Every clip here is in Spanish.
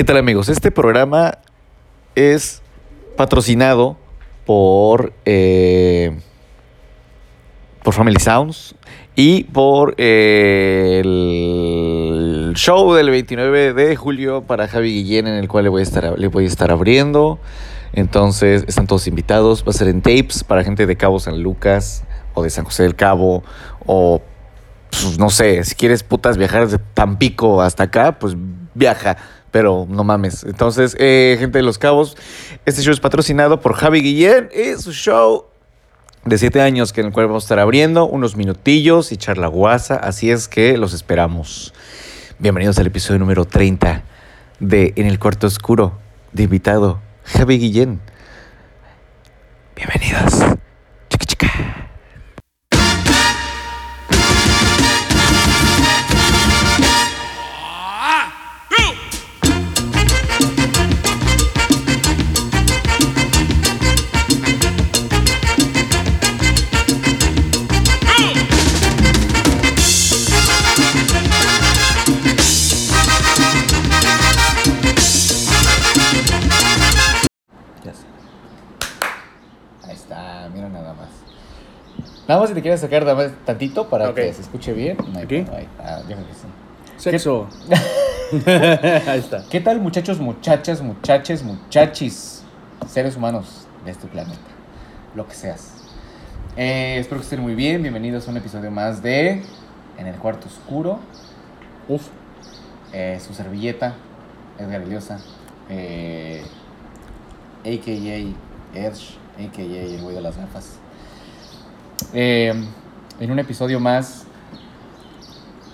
¿Qué tal amigos? Este programa es patrocinado por, eh, por Family Sounds y por eh, el show del 29 de julio para Javi Guillén en el cual le voy a estar, le voy a estar abriendo. Entonces están todos invitados. Va a ser en tapes para gente de Cabo San Lucas o de San José del Cabo o pues, no sé, si quieres putas viajar de Tampico hasta acá, pues viaja, pero no mames. Entonces, eh, gente de Los Cabos, este show es patrocinado por Javi Guillén y su show de siete años que en el cual vamos a estar abriendo unos minutillos y charla guasa, así es que los esperamos. Bienvenidos al episodio número 30 de En el Cuarto Oscuro, de invitado Javi Guillén. Bienvenidos. Nada más si te quieres sacar nada más tantito para que se escuche bien. No hay ¿Aquí? Ah, yo creo que sí. Sexo. Ahí está. ¿Qué tal muchachos, muchachas, muchaches, muchachis, seres humanos de este planeta? Lo que seas. Eh, espero que estén muy bien. Bienvenidos a un episodio más de En el Cuarto Oscuro. Uf. Eh, su servilleta, Edgar Iliosa, eh, a.k.a. Edge, a.k.a. el güey de las gafas. Eh, en un episodio más.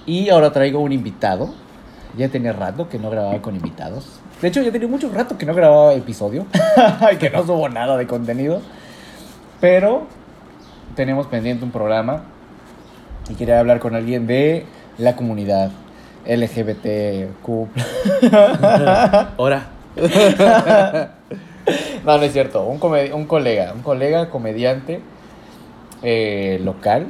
Y ahora traigo un invitado. Ya tenía rato que no grababa con invitados. De hecho, ya tenía mucho rato que no grababa episodio. y que no subo nada de contenido. Pero tenemos pendiente un programa. Y quería hablar con alguien de la comunidad LGBTQ. Ahora. No, no es cierto. Un, un colega, un colega comediante eh, local.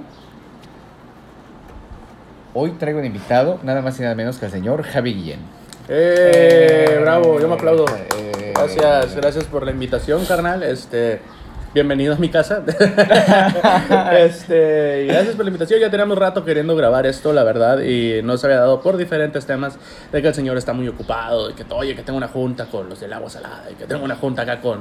Hoy traigo de invitado nada más y nada menos que al señor Javi Guillén. ¡Eh! Bravo, yo me aplaudo. Eh, Gracias, gracias por la invitación, carnal. Este. Bienvenido a mi casa. este, gracias por la invitación. Ya teníamos rato queriendo grabar esto, la verdad, y no se había dado por diferentes temas de que el señor está muy ocupado, de que oye, que tengo una junta con los del agua salada, y que tengo una junta acá con,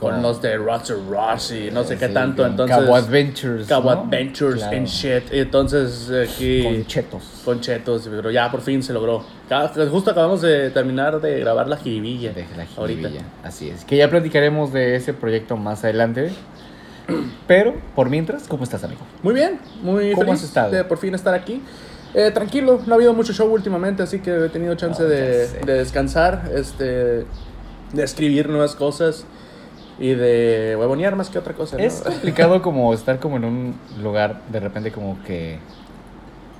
con los de Roger Ross y no sé qué tanto. Entonces, Cabo Adventures. Cabo ¿no? Adventures Claro. and shit. Entonces, aquí. Con chetos. Con chetos, pero ya por fin se logró. Ca- Justo acabamos de terminar de grabar la jiribilla. De la ahorita. jiribilla. Así es. Que ya platicaremos de ese proyecto más adelante. Pero, por mientras, ¿cómo estás, amigo? Muy bien, muy ¿Cómo feliz has estado? de por fin estar aquí. Eh, tranquilo, no ha habido mucho show últimamente, así que he tenido chance No, de, de descansar, este, de escribir nuevas cosas y de huevonear más que otra cosa. ¿no? Es complicado como estar como en un lugar de repente como que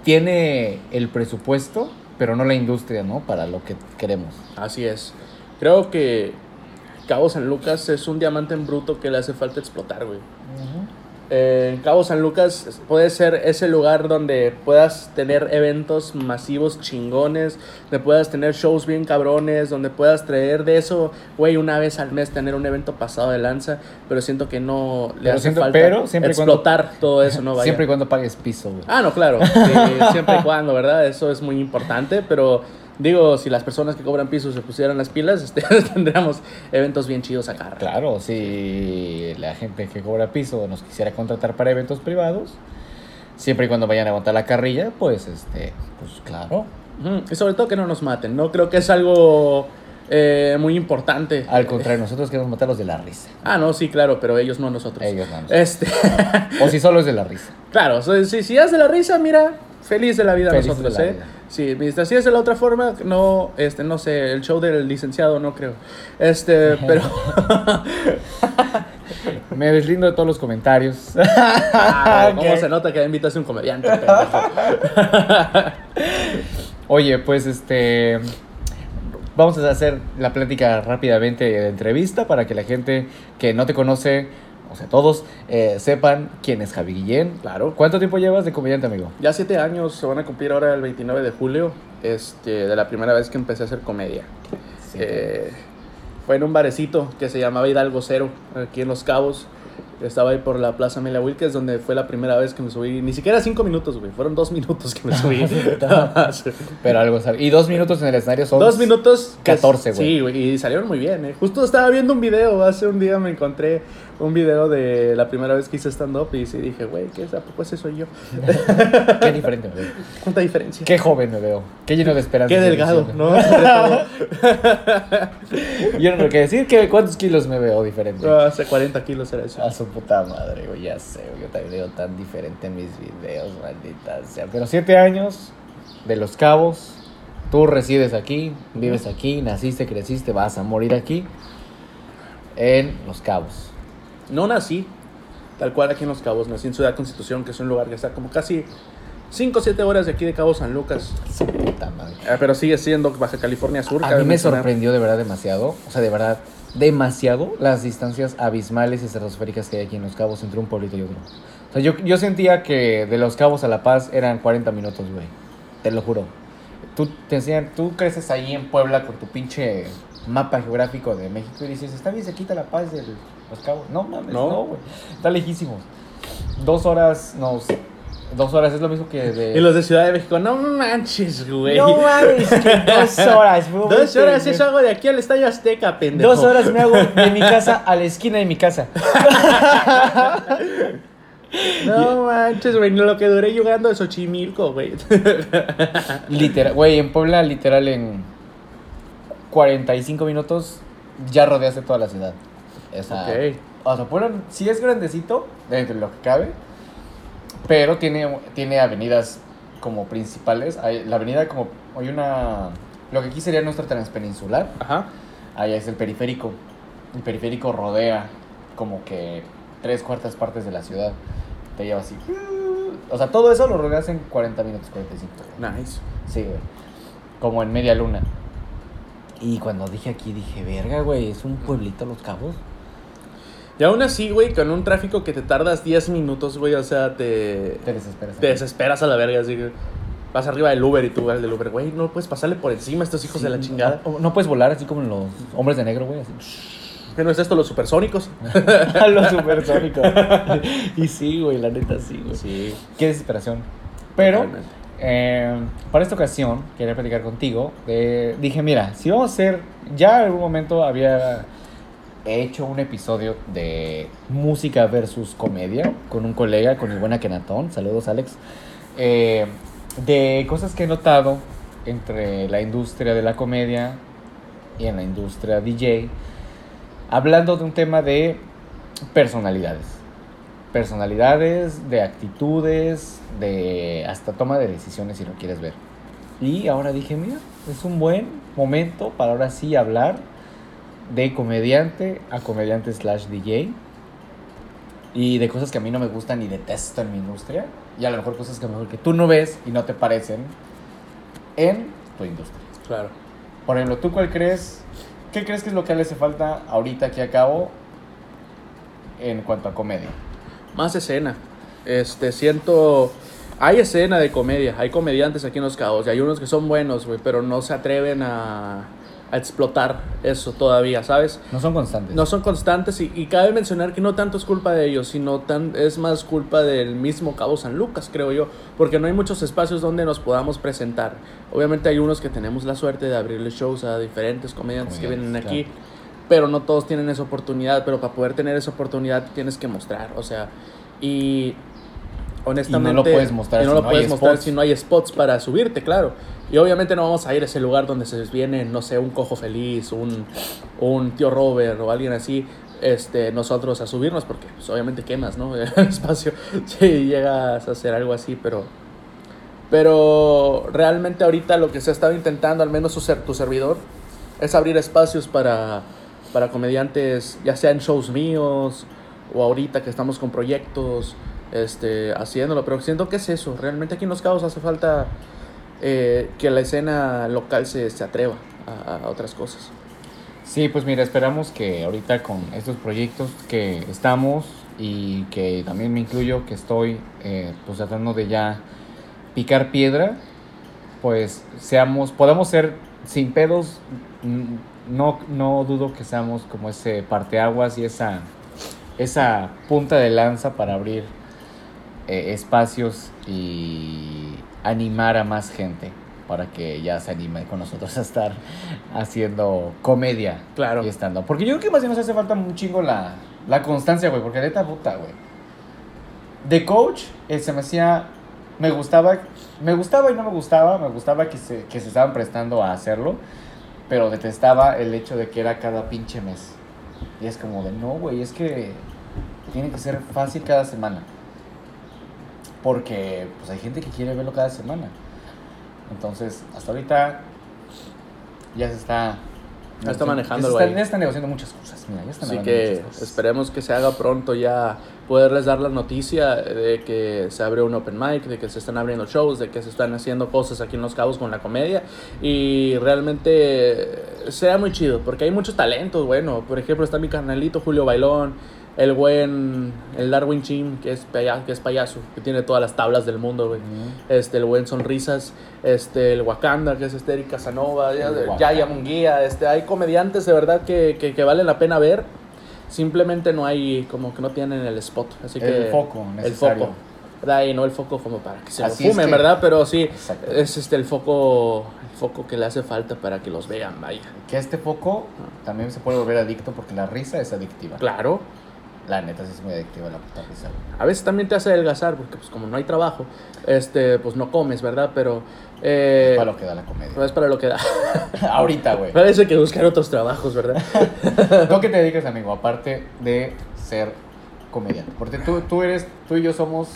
tiene el presupuesto, pero no la industria, ¿no? Para lo que queremos. Así es. Creo que Cabo San Lucas es un diamante en bruto que le hace falta explotar, güey. Eh, en Cabo San Lucas puede ser ese lugar donde puedas tener eventos masivos chingones, donde puedas tener shows bien cabrones, donde puedas traer de eso, güey, una vez al mes tener un evento pasado de lanza, pero siento que no le Pero hace siento- falta pero siempre y cuando- explotar todo eso, ¿no? Vaya. Siempre y cuando pagues piso, güey. Ah, no, claro, siempre y cuando, ¿verdad? Eso es muy importante, pero digo, si las personas que cobran pisos se pusieran las pilas, este, tendríamos eventos bien chidos acá. Claro, si la gente que cobra piso nos quisiera contratar para eventos privados, siempre y cuando vayan a aguantar la carrilla, pues este, pues claro. Y sobre todo que no nos maten, ¿no? Creo que es algo eh, muy importante. Al contrario, nosotros queremos matarlos de la risa. Ah, no, sí, claro, pero ellos no nosotros. Ellos no nosotros. Este, O si solo es de la risa. claro, si, si es de la risa, mira, feliz de la vida Feliz nosotros, ¿eh? vida. Sí, mientras si es de la otra forma, no, este, no sé, el show del licenciado no creo. Este, pero... Me deslindo de todos los comentarios. Ah, ¿Cómo se nota que invitas a un comediante? Oye, pues este. Vamos a hacer la plática rápidamente de entrevista para que la gente que no te conoce, o sea, todos, eh, sepan quién es Javi Guillén. Claro. ¿Cuánto tiempo llevas de comediante, amigo? Ya siete años se van a cumplir ahora el 29 de julio, este, de la primera vez que empecé a hacer comedia. Sí. Eh, fue en un barecito que se llamaba Hidalgo Cero, aquí en Los Cabos. Estaba ahí por la Plaza Amelia Wilkes, donde fue la primera vez que me subí. Ni siquiera cinco minutos, güey. Fueron dos minutos que me subí. Pero algo sabe. Y dos minutos en el escenario son. Dos minutos. que- 14, güey. Sí, güey. Y salieron muy bien, eh. Justo estaba viendo un video. Hace un día me encontré un video de la primera vez que hice stand-up. Y sí dije, güey, ¿qué es? ¿A poco ese soy yo? Qué diferente me veo. ¿Cuánta diferencia? Qué joven me veo. Qué lleno de esperanza. Qué delgado, ¿no? Yo no tengo que decir que cuántos kilos me veo diferente. No, hace 40 kilos era eso. A su puta madre, güey, ya sé, güey, yo también veo tan diferente en mis videos, maldita sea. Pero siete años de Los Cabos, tú resides aquí, vives aquí, naciste, creciste, vas a morir aquí, en Los Cabos. No nací tal cual aquí en Los Cabos. Nací en Ciudad Constitución, que es un lugar que está como casi 5 o 7 horas de aquí de Cabo San Lucas. Puta madre. Eh, pero sigue siendo Baja California Sur. A mí me mencionar. sorprendió de verdad demasiado, o sea, de verdad, demasiado las distancias abismales y estratosféricas que hay aquí en Los Cabos entre un pueblito y otro. O sea, yo, yo sentía que de Los Cabos a La Paz eran 40 minutos, güey. Te lo juro. Tú, te enseñan, tú creces ahí en Puebla con tu pinche mapa geográfico de México y dices, está bien cerquita La Paz de Los Cabos. No mames, No. no, güey. Está lejísimos. Dos horas, no, dos horas es lo mismo que de... Y los de Ciudad de México, no manches, güey. No mames, que dos horas, güey. Dos horas es algo de aquí al Estadio Azteca, pendejo. Dos horas me hago de mi casa a la esquina de mi casa. No manches, güey. Lo que duré jugando de Xochimilco, güey. Literal, güey, en Puebla, literal, en 45 minutos ya rodeaste toda la ciudad. O sea, Ok. o sea, Puebla sí es grandecito, dentro de lo que cabe, pero tiene, tiene avenidas como principales. Hay, la avenida como, hay una, lo que aquí sería nuestra transpeninsular, Ajá. allá es el periférico. El periférico rodea como que tres cuartas partes de la ciudad. Te lleva así. O sea, todo eso lo rodeas en 40 minutos, 45. güey. Nice. Sí, güey. Como en media luna. Y cuando dije aquí, dije, verga, güey, es un pueblito Los Cabos. Y aún así, güey, con un tráfico que te tardas 10 minutos, güey, o sea, te, Te desesperas. te desesperas a la verga, así que vas arriba del Uber y tú al del Uber, güey, no puedes pasarle por encima a estos hijos de la chingada. No, no puedes volar así como los hombres de negro, güey. Así. ¿Qué no es esto, los supersónicos? Los supersónicos. y sí, güey, la neta sí, güey. Sí. Qué desesperación. Pero, Totalmente. Eh, para esta ocasión, quería platicar contigo. dije, mira, si vamos a hacer. Ya en algún momento había hecho un episodio de música versus comedia con un colega, con el buen Akenatón. Saludos, Alex. eh, de cosas que he notado entre la industria de la comedia y en la industria DJ. Hablando de un tema de personalidades personalidades, de actitudes, de hasta toma de decisiones si lo quieres ver. Y ahora dije, mira, es un buen momento para ahora sí hablar de comediante a comediante slash DJ y de cosas que a mí no me gustan y detesto en mi industria y a lo mejor cosas que a lo mejor que tú no ves y no te parecen en tu industria. Claro. Por ejemplo, ¿tú cuál crees? ¿Qué crees que es lo que le hace falta ahorita aquí a cabo en cuanto a comedia? Más escena. Este, siento. Hay escena de comedia, hay comediantes aquí en Los Cabos y hay unos que son buenos, güey, pero no se atreven a, a explotar eso todavía, ¿sabes? No son constantes. No son constantes y, y cabe mencionar que no tanto es culpa de ellos, sino tan, es más culpa del mismo Cabo San Lucas, creo yo, porque no hay muchos espacios donde nos podamos presentar. Obviamente hay unos que tenemos la suerte de abrirle shows a diferentes comediantes que vienen aquí, claro. Pero no todos tienen esa oportunidad, pero para poder tener esa oportunidad tienes que mostrar, o sea, y honestamente... Y no lo puedes mostrar no si lo no hay puedes mostrar spots. si no hay spots para subirte, claro. Y obviamente no vamos a ir a ese lugar donde se viene, no sé, un cojo feliz, un, un tío Robert o alguien así, este, nosotros a subirnos, porque pues, obviamente quemas, ¿no? El espacio, si llegas a hacer algo así, pero... Pero realmente ahorita lo que se ha estado intentando, al menos tu servidor, es abrir espacios para, para comediantes, ya sea en shows míos o ahorita que estamos con proyectos, este, haciéndolo. Pero siento que es eso. Realmente aquí en Los Cabos hace falta eh, que la escena local se, se atreva a, a otras cosas. Sí, pues mira, esperamos que ahorita con estos proyectos que estamos y que también me incluyo, que estoy eh, pues tratando de ya picar piedra, pues seamos, podamos ser sin pedos mm, no, no dudo que seamos como ese parteaguas y esa, esa punta de lanza para abrir eh, espacios y animar a más gente para que ya se anime con nosotros a estar haciendo comedia Claro. y estando. Porque yo creo que más bien nos hace falta un chingo la, la constancia, güey, porque neta puta, güey. De coach, eh, se me hacía, me gustaba, me gustaba y no me gustaba, me gustaba que se, que se estaban prestando a hacerlo, pero detestaba el hecho de que era cada pinche mes. Y es como de, no, güey, es que tiene que ser fácil cada semana. Porque pues hay gente que quiere verlo cada semana. Entonces, hasta ahorita ya se está... Ya está están- ahí. Ya están negociando muchas cosas, mira, ya están Así que cosas. esperemos que se haga pronto ya poderles dar la noticia de que se abre un open mic, de que se están abriendo shows, de que se están haciendo cosas aquí en Los Cabos con la comedia y realmente sea muy chido porque hay muchos talentos, bueno, por ejemplo está mi canalito Julio Bailón, el buen, el Darwin Chim, que es, paya- que es payaso, que tiene todas las tablas del mundo, güey. Este, el buen Sonrisas, este, el Wakanda, que es Eric Casanova, El. Yaya Munguía, este, hay comediantes de verdad que, que, que valen la pena ver. Simplemente no hay, como que no tienen el spot. Así El que. foco El necesario. foco. ¿Verdad? Y no el foco como para que se Así lo es fumen, que- ¿verdad? Pero sí, Exacto. es este el foco, el foco que le hace falta para que los vean, vaya. Que este foco también se puede volver adicto porque la risa es adictiva. Claro. La neta sí es muy adictiva la puta güey. A veces también te hace adelgazar, porque pues como no hay trabajo, este, pues no comes, ¿verdad? Pero. Eh, Para lo que da la comedia. no es para lo que da. Ahorita, güey. Parece que buscar otros trabajos, ¿verdad? ¿Tú qué te dedicas, amigo? Aparte de ser comediante. Porque tú, tú eres, tú y yo somos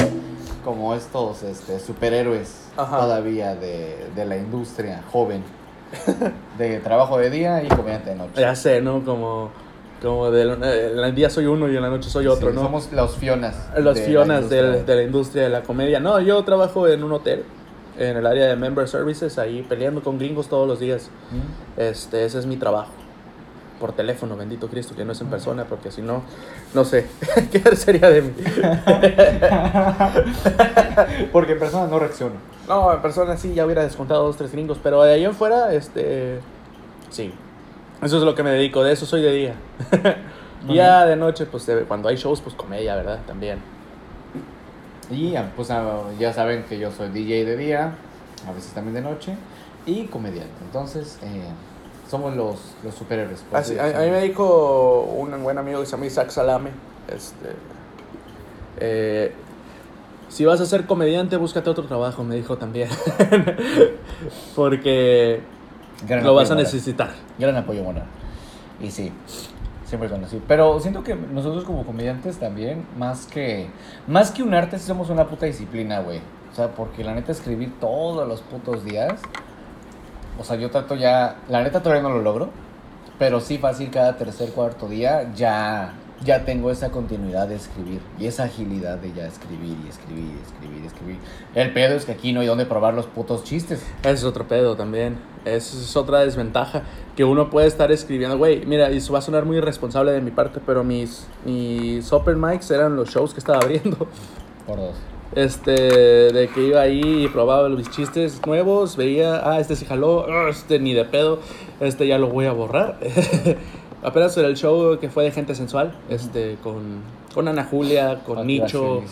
como estos este, superhéroes Ajá. todavía de, de la industria joven. De trabajo de día y comediante de noche. ya sé, ¿no? Como, como de, en el día soy uno y en la noche soy otro, Sí, ¿no? Somos los Fionas. Los de la Fionas industria. del- de la industria de la comedia. No, yo trabajo en un hotel, en el área de Member Services, ahí peleando con gringos todos los días. ¿Mm? Este, ese es mi trabajo. Por teléfono, bendito Cristo, que no es en persona, porque si no, no sé, ¿qué sería de mí? Porque en persona no reacciono. No, en persona sí, ya hubiera descontado dos, tres gringos, pero de ahí en fuera, este, sí. Eso es lo que me dedico, de eso soy de día. y ya de noche, pues cuando hay shows, pues comedia, ¿verdad? También. Y ah, pues ah, ya saben que yo soy DJ de día, a veces también de noche, y comediante. Entonces, eh, somos los, los superhéroes. por Así, a mí me dijo un buen amigo que se llama Isaac Salame, este, eh, si vas a ser comediante, búscate otro trabajo, me dijo también. Porque Gran lo vas a moral. necesitar. Gran apoyo moral. Y sí, siempre son así. Pero siento que nosotros como comediantes también, más que, más que un arte, sí somos una puta disciplina, güey. O sea, porque la neta escribir todos los putos días, o sea, yo trato ya, la neta todavía no lo logro, pero sí fácil cada tercer, cuarto día ya, ya tengo esa continuidad de escribir y esa agilidad de ya escribir y escribir y escribir y escribir. El pedo es que aquí no hay donde probar los putos chistes. Ese es otro pedo también. Esa es otra desventaja. Que uno puede estar escribiendo. Güey, mira, y eso va a sonar muy irresponsable de mi parte, pero mis, mis open mics eran los shows que estaba abriendo. Por dos. Este, de que iba ahí y probaba mis chistes nuevos, veía, ah, este se jaló, ah, este ni de pedo, este ya lo voy a borrar. Apenas el show que fue de gente sensual, este, con, con Ana Julia, con Pati Nicho,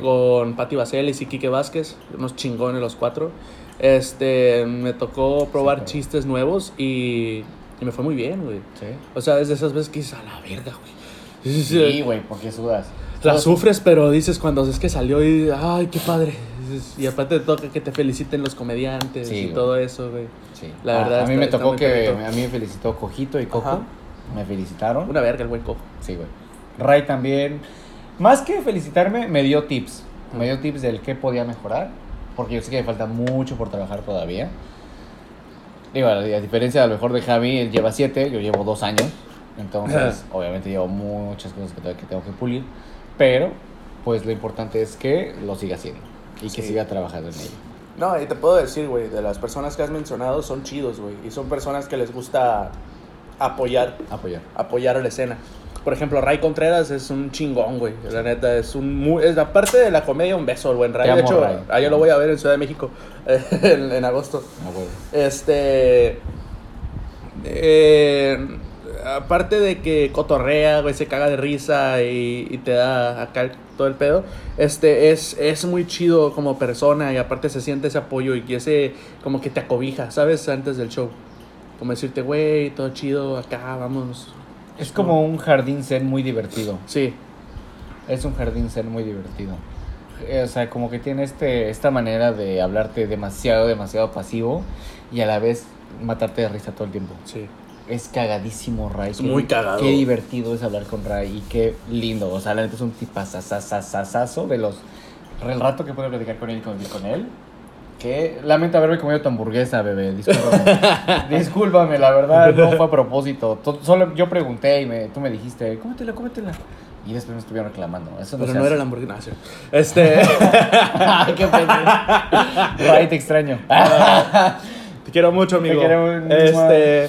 con Patti Vaselis y Quique Vázquez, unos chingones los cuatro. Este, me tocó probar claro. chistes nuevos y, y me fue muy bien, güey. Sí. O sea, desde esas veces que dices, a la verga, güey. Sí, güey, porque sudas. La Todos- sufres, pero dices cuando es que salió y ay, qué padre. Y aparte te toca que te feliciten los comediantes Sí, y güey. todo eso, güey. Sí. La Ah, verdad A mí está- me tocó que. perrito. A mí me felicitó Cojito y Coco. Ajá. Me felicitaron. Una verga el buen cojo. Sí, güey. Ray también. Más que felicitarme, me dio tips. Me dio tips del qué podía mejorar. Porque yo sé que me falta mucho por trabajar todavía. Digo, a diferencia a lo mejor de Javi, él lleva siete, yo llevo dos años. Entonces, obviamente llevo muchas cosas que, que tengo que pulir. Pero, pues lo importante es que lo siga haciendo. Y que Sí. siga trabajando en ello. No, y te puedo decir, güey, de las personas que has mencionado son chidos, güey. Y son personas que les gusta apoyar, Apoyar. apoyar a la escena. Por ejemplo, Ray Contreras es un chingón, güey. La neta, es un muy... Es, aparte de la comedia, un beso, el buen Ray. Te de amo, hecho, Ray. lo voy a ver en Ciudad de México, en, en agosto. Ah. Este. eh, aparte de que cotorrea, güey, se caga de risa y, y te da acá todo el pedo, este, es, es muy chido como persona y aparte se siente ese apoyo y ese, como que te acobija, ¿sabes? Antes del show. Como decirte, güey, todo chido, acá, vamos. Es como un jardín zen muy divertido. Sí, Es un jardín zen muy divertido. Eh, O sea, como que tiene este, esta manera de hablarte demasiado, demasiado pasivo y a la vez matarte de risa todo el tiempo. sí. Es cagadísimo, Ray. Es muy cagado. Qué divertido es hablar con Ray y qué lindo. O sea, la neta es un tipazazazazazo de los... El rato que puedo platicar con él y convivir con él. Que lamento haberme comido tu hamburguesa, bebé. Discúlpame. Discúlpame, la verdad no fue a propósito. To- Solo yo pregunté y me, tú me dijiste, cómetela, cómetela. Y después me estuvieron reclamando. Eso no Pero no hace. era la hamburguesa. no, sí. Este. Ay, qué pena. Ray, te extraño. Te quiero mucho, amigo. queremos- Este.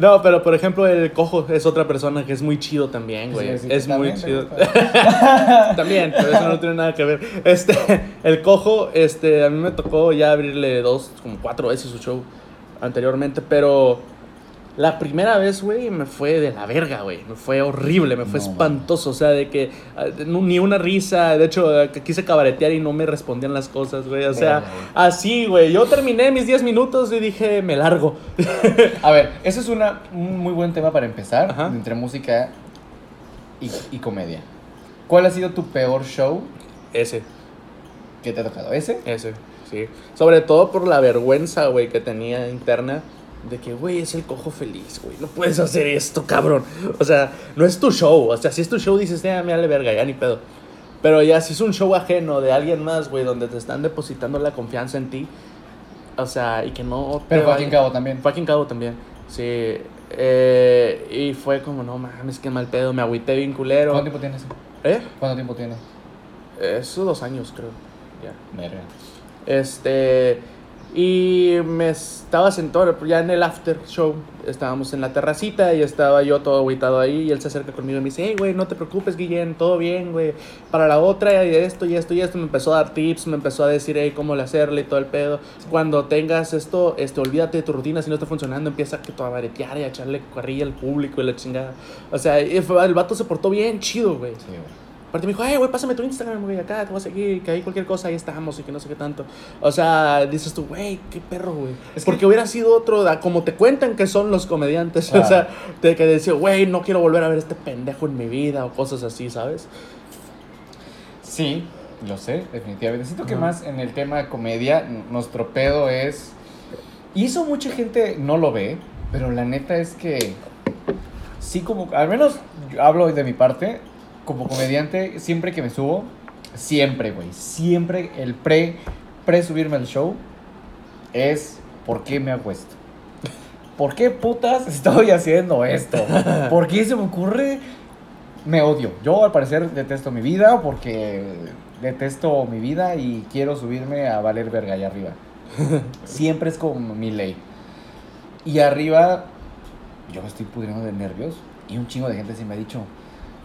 No, pero por ejemplo, el cojo es otra persona que es muy chido también, güey. Sí, sí, es muy chido. también, pero eso no tiene nada que ver. Este, el cojo, este, a mí me tocó ya abrirle dos, como cuatro veces su show anteriormente, pero la primera vez, güey, me fue de la verga, güey. Me fue horrible, me fue No, espantoso. O sea, de que ah, ni una risa. De hecho, que quise cabaretear y no me respondían las cosas, güey. O sea, así, güey. Yo terminé mis 10 minutos y dije, me largo. A ver, eso es una, un muy buen tema para empezar Ajá. entre música y, y comedia. ¿Cuál ha sido tu peor show Ese, que te ha tocado? ¿Ese? ese, sí. Sobre todo por la vergüenza, güey, que tenía interna. De que, güey, es el cojo feliz, güey. No puedes hacer esto, cabrón. O sea, no es tu show. O sea, si es tu show, dices, eh, me vale verga, ya ni pedo. Pero ya, si es un show ajeno de alguien más, güey, donde te están depositando la confianza en ti. O sea, y que no. Pero vaya- Cabo también. En Cabo también. Sí. Eh, y fue como, no mames, qué mal pedo. Me agüité bien culero. ¿Cuánto tiempo tienes? ¿Eh? ¿Cuánto tiempo tienes? Eso dos años, creo. Ya. Verga. Este. Y me estaba sentado ya en el after show. Estábamos en la terracita y estaba yo todo agüitado ahí. Y él se acerca conmigo y me dice: Hey, güey, no te preocupes, Guillén, todo bien, güey. Para la otra, y esto, y esto, y esto. Me empezó a dar tips, me empezó a decir, hey, cómo le hacerle y todo el pedo. Cuando tengas esto, este, olvídate de tu rutina. Si no está funcionando, empieza que a baretear y a echarle carrilla al público y la chingada. O sea, el vato se portó bien chido, güey. Sí, güey. Aparte me dijo, hey, güey, pásame tu Instagram, güey, acá te voy a seguir, que ahí cualquier cosa, ahí estamos y que no sé qué tanto. O sea, dices tú, güey, qué perro, güey. Es que- Porque hubiera sido otro, da- como te cuentan que son los comediantes, o sea, de que decía, güey, no quiero volver a ver este pendejo en mi vida o cosas así, ¿sabes? Sí, lo sé, definitivamente. Siento que más en el tema de comedia, nuestro pedo es. Y eso mucha gente no lo ve, pero la neta es que. Sí, como. Al menos yo hablo de mi parte, como comediante, siempre que me subo, siempre, güey. Siempre el pre. Pre subirme al show es. ¿Por qué me hago esto? ¿Por qué putas estoy haciendo esto? ¿Por qué se me ocurre? Me odio. Yo al parecer detesto mi vida porque detesto mi vida y quiero subirme a valer verga allá arriba. Siempre es como mi ley. Y arriba yo me estoy pudriendo de nervios y un chingo de gente se me ha dicho,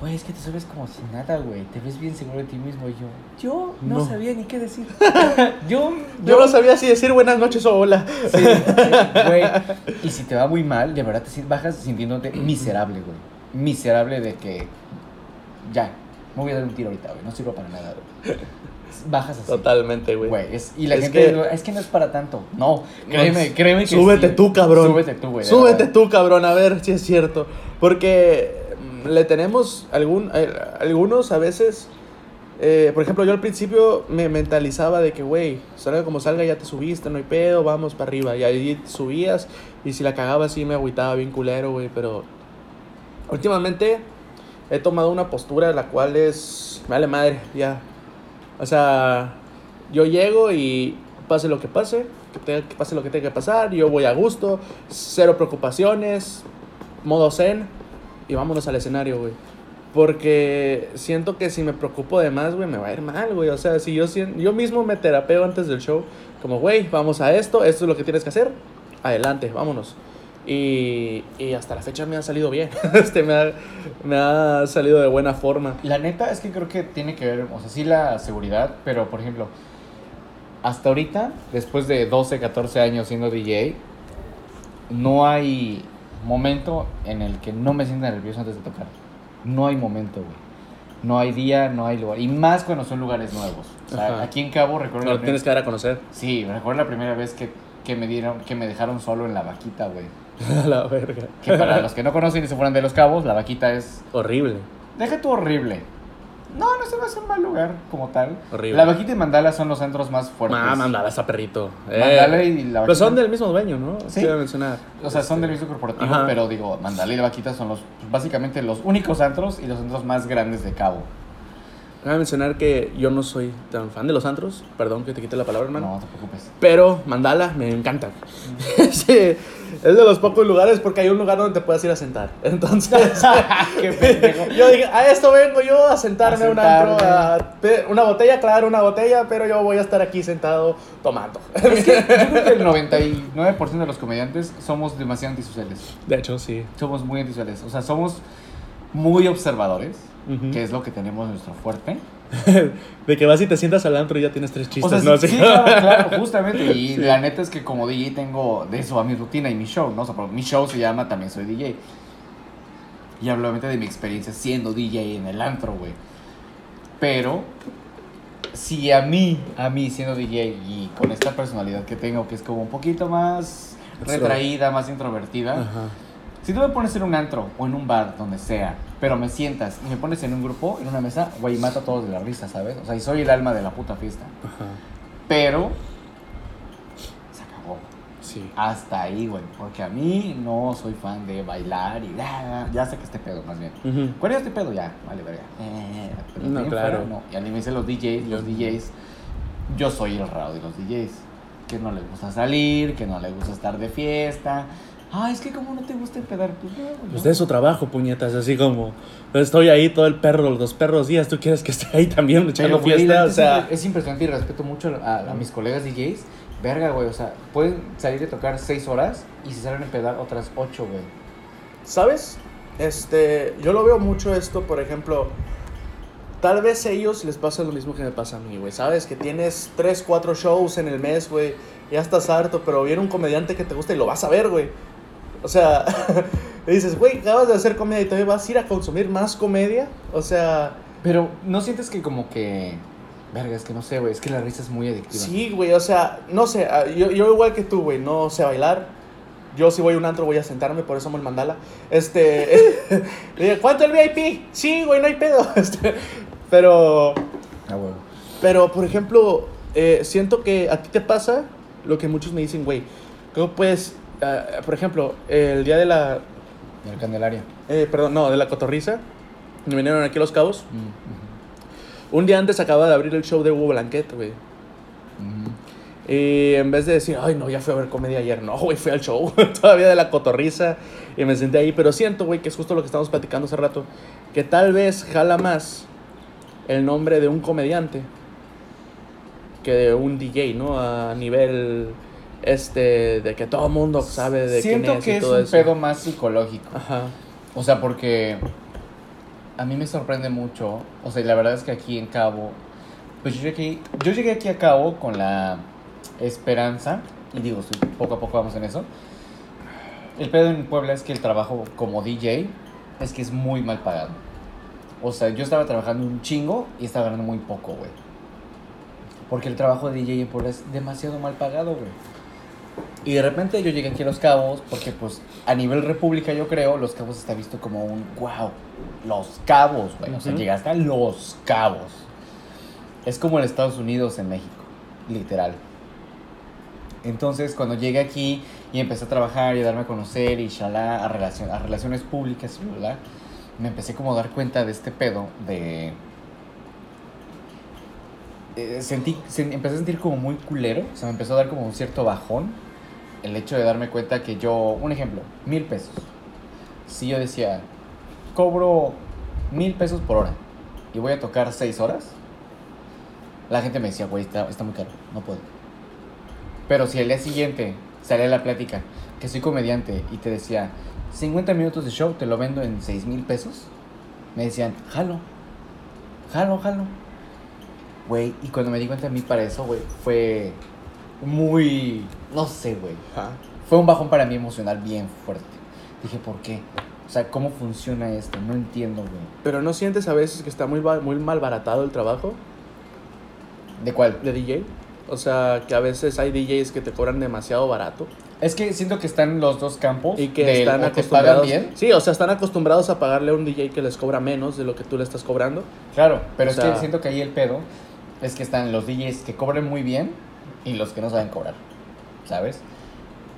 güey, es que te subes como si nada, güey. Te ves bien seguro de ti mismo. Y yo, yo no, No. sabía ni qué decir. yo, Yo no sabía si decir buenas noches o hola. Sí, sí, güey. Y si te va muy mal, de verdad te bajas sintiéndote miserable, güey. Miserable de que ya, me voy a dar un tiro ahorita, güey. No sirvo para nada, güey. Bajas así. Totalmente, güey. Güey, es- y la Es gente que- dice, es que no es para tanto. No, créeme, créeme que Súbete sí. tú, cabrón. Súbete tú, güey. Súbete tú, cabrón, a ver si es cierto. Porque le tenemos algún, eh, algunos a veces. eh, por ejemplo, yo al principio me mentalizaba de que, güey, salga como salga, ya te subiste, no hay pedo, vamos para arriba. Y ahí subías, y si la cagaba así me agüitaba bien culero, güey. Pero últimamente he tomado una postura la cual es. Vale madre, ya. O sea, yo llego y pase lo que pase, que, que pase lo que tenga que pasar, yo voy a gusto, cero preocupaciones, modo zen, y vámonos al escenario, güey. Porque siento que si me preocupo de más, güey, me va a ir mal, güey. O sea, si yo, sien- yo mismo me terapeo antes del show, como, güey, vamos a esto, esto es lo que tienes que hacer, adelante, vámonos. Y, y hasta la fecha me ha salido bien, este, me, ha, me ha salido de buena forma. La neta es que creo que tiene que ver, o sea, sí la seguridad, pero por ejemplo, hasta ahorita, después de 12, 14 años siendo DJ, no hay momento en el que no me sienta nervioso antes de tocar. No hay momento, güey. No hay día, no hay lugar. Y más cuando son lugares nuevos. O sea, Ajá. aquí en Cabo recuerdo... Lo la tienes que dar a conocer. Sí, recuerdo la primera vez que, que me dieron, que me dejaron solo en la vaquita, güey. La verga. Que para los que no conocen y se fueran de los cabos, la vaquita es. Horrible. Deja tú horrible. No, no se me hace un mal lugar como tal. Horrible. La vaquita y Mandala son los centros más fuertes. Ah, mandala esa perrito. Mandala y la Pues son vaquita. del mismo dueño, ¿no? Sí. Quiero mencionar. O sea, son del mismo corporativo, Ajá. pero digo, Mandala y la vaquita son los básicamente los únicos antros y los antros más grandes de Cabo. Cabe mencionar que yo no soy tan fan de los antros. Perdón que te quite la palabra, hermano. No te preocupes. Pero Mandala me encanta. sí, es de los pocos lugares porque hay un lugar donde te puedes ir a sentar. Entonces, yo dije, a esto vengo yo a sentarme A a un antro, a una botella, claro, una botella, pero yo voy a estar aquí sentado tomando. Es que yo creo que el 99% de los comediantes somos demasiado antisociales. De hecho, sí. Somos muy antisociales. O sea, somos muy observadores, Ujú. que es lo que tenemos nuestro fuerte. De que vas y te sientas al antro y ya tienes tres O chistes, sea, ¿no? sí, claro, claro, justamente. Y Sí. la neta es que como DJ tengo de eso a mi rutina y mi show, ¿no? O sea, mi show se llama También Soy DJ. Y hablo obviamente de mi experiencia siendo DJ en el antro, güey. Pero, si a mí, a mí siendo DJ y con esta personalidad que tengo, que es como un poquito más retraída, más introvertida, Ajá. si tú me pones en un antro o en un bar, donde sea, pero me sientas y me pones en un grupo, en una mesa, güey, mato a todos de la risa, ¿sabes? O sea, y soy el alma de la puta fiesta. Ajá. Pero se acabó. Sí. Hasta ahí, güey. Porque a mí no soy fan de bailar y ya, ya sé que este pedo, más bien. Ujú. ¿Cuál es este pedo? Ya, vale, verga. Eh, No, claro. fuera, no. Y a mí me dicen los DJs, los DJs, yo soy el raro de los DJs. Que no les gusta salir, que no les gusta estar de fiesta. Ay, es que como no te gusta empedar, pues no, güey, Pues no. de su trabajo, puñetas, así como estoy ahí todo el perro, los perros días, tú quieres que esté ahí también echando fiesta, o sea, es, es impresionante y respeto mucho a, a mis colegas DJs. Verga, güey, o sea, pueden salir de tocar 6 horas y se salen a empedar otras 8, güey. ¿sabes? Este, yo lo veo mucho esto, por ejemplo, tal vez a ellos les pasa lo mismo que me pasa a mí, güey, ¿sabes? Que tienes 3, 4 shows en el mes, güey, ya estás harto, pero viene un comediante que te gusta y lo vas a ver, güey. O sea, le dices, güey, acabas de hacer comedia y todavía vas a ir a consumir más comedia, o sea... Pero, ¿no sientes que como que... Verga, es que no sé, güey, es que la risa es muy adictiva. Sí, güey, o sea, no sé, ah, yo, yo igual que tú, güey, no sé bailar. Yo si voy a un antro voy a sentarme, por eso amo el mandala. Este, ¿cuánto el VIP? Sí, güey, no hay pedo. Este, pero, Ah, güey. pero, por ejemplo, eh, siento que a ti te pasa lo que muchos me dicen, güey, ¿cómo puedes, por ejemplo, el día de la, El Candelaria. eh, perdón, no, de la cotorriza, me vinieron aquí a Los Cabos. Mm, Un día antes acaba de abrir el show de Hugo Blanquet, güey. Y en vez de decir, ay, no, ya fui a ver comedia ayer, no, güey, fui al show todavía de la cotorriza y me senté ahí. Pero siento, güey, que es justo lo que estábamos platicando hace rato, que tal vez jala más el nombre de un comediante que de un DJ, ¿no? A nivel, este, de que todo el mundo sabe de Siento quién es que y es todo un eso. pedo más psicológico. Ajá. O sea, porque a mí me sorprende mucho. O sea, y la verdad es que aquí en Cabo, pues yo llegué, yo llegué aquí a Cabo con la esperanza, y digo, poco a poco vamos en eso. El pedo en Puebla es que el trabajo como DJ es que es muy mal pagado. O sea, yo estaba trabajando un chingo y estaba ganando muy poco, güey. Porque el trabajo de DJ en Puebla es demasiado mal pagado, güey. Y de repente yo llegué aquí a Los Cabos, porque pues a nivel república yo creo, Los Cabos está visto como un, wow, Los Cabos, güey. O sea, llegaste a Los Cabos. Es como en Estados Unidos en México, literal. Entonces cuando llegué aquí y empecé a trabajar y a darme a conocer y shalá, a, relacion- a relaciones públicas y bla, me empecé como a dar cuenta de este pedo de... eh, sentí, sen- empecé a sentir como muy culero, o sea, me empezó a dar como un cierto bajón el hecho de darme cuenta que yo, un ejemplo, mil pesos. Si yo decía, cobro mil pesos por hora y voy a tocar seis horas, la gente me decía, güey, está, está muy caro, no puedo. Pero si al día siguiente salía la plática que soy comediante y te decía, 50 minutos de show te lo vendo en 6 mil pesos, me decían, jalo, jalo, jalo. Güey, y cuando me di cuenta de mí para eso, güey, fue muy, no sé, güey. Fue un bajón para mí emocional bien fuerte. Dije, ¿por qué? O sea, ¿cómo funciona esto? No entiendo, güey. Pero ¿no sientes a veces que está muy, muy mal baratado el trabajo ¿De cuál? de DJ? O sea, que a veces hay DJs que te cobran demasiado barato Es que siento que están los dos campos. y que del están acostumbrados. bien. Sí, o sea, están acostumbrados a pagarle a un DJ que les cobra menos de lo que tú le estás cobrando. Claro, pero O es sea- que siento que ahí el pedo es que están los DJs que cobran muy bien y los que no saben cobrar, ¿sabes?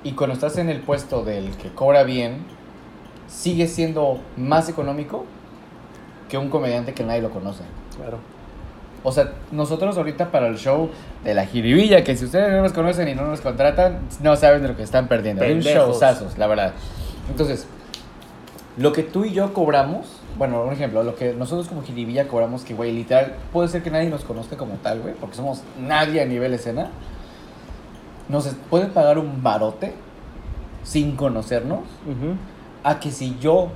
Y cuando estás en el puesto del que cobra bien, sigue siendo más económico que un comediante que nadie lo conoce. Claro. O sea, nosotros ahorita para el show de la jiribilla, que si ustedes no nos conocen y no nos contratan, no saben de lo que están perdiendo. Hay un showzazos, la verdad. Entonces, lo que tú y yo cobramos, bueno, un ejemplo, lo que nosotros como jiribilla cobramos, que, güey, literal, puede ser que nadie nos conozca como tal, güey, porque somos nadie a nivel escena. Nos pueden pagar un barote sin conocernos, Ujú. a que si yo,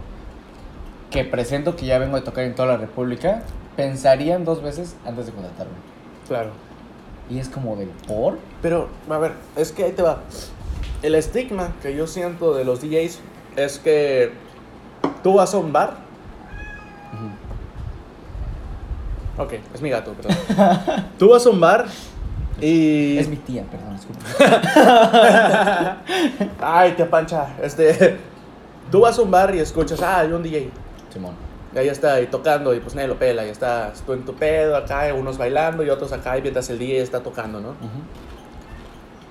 que presento que ya vengo de tocar en toda la República, pensarían dos veces antes de contratarme. Claro. Y es como de por. Pero, a ver, es que ahí te va. El estigma que yo siento de los DJs es que tú vas a un bar. Ok, es mi gato, perdón. tú vas a un bar y. Es mi tía, perdón, disculpa. Ay, te pancha. Este. Tú vas a un bar y escuchas, ah, hay un DJ. Simón. Y ahí está, y tocando, y pues nadie lo pela. Y estás tú en tu pedo acá, y unos bailando y otros acá, y mientras el DJ está tocando, ¿no?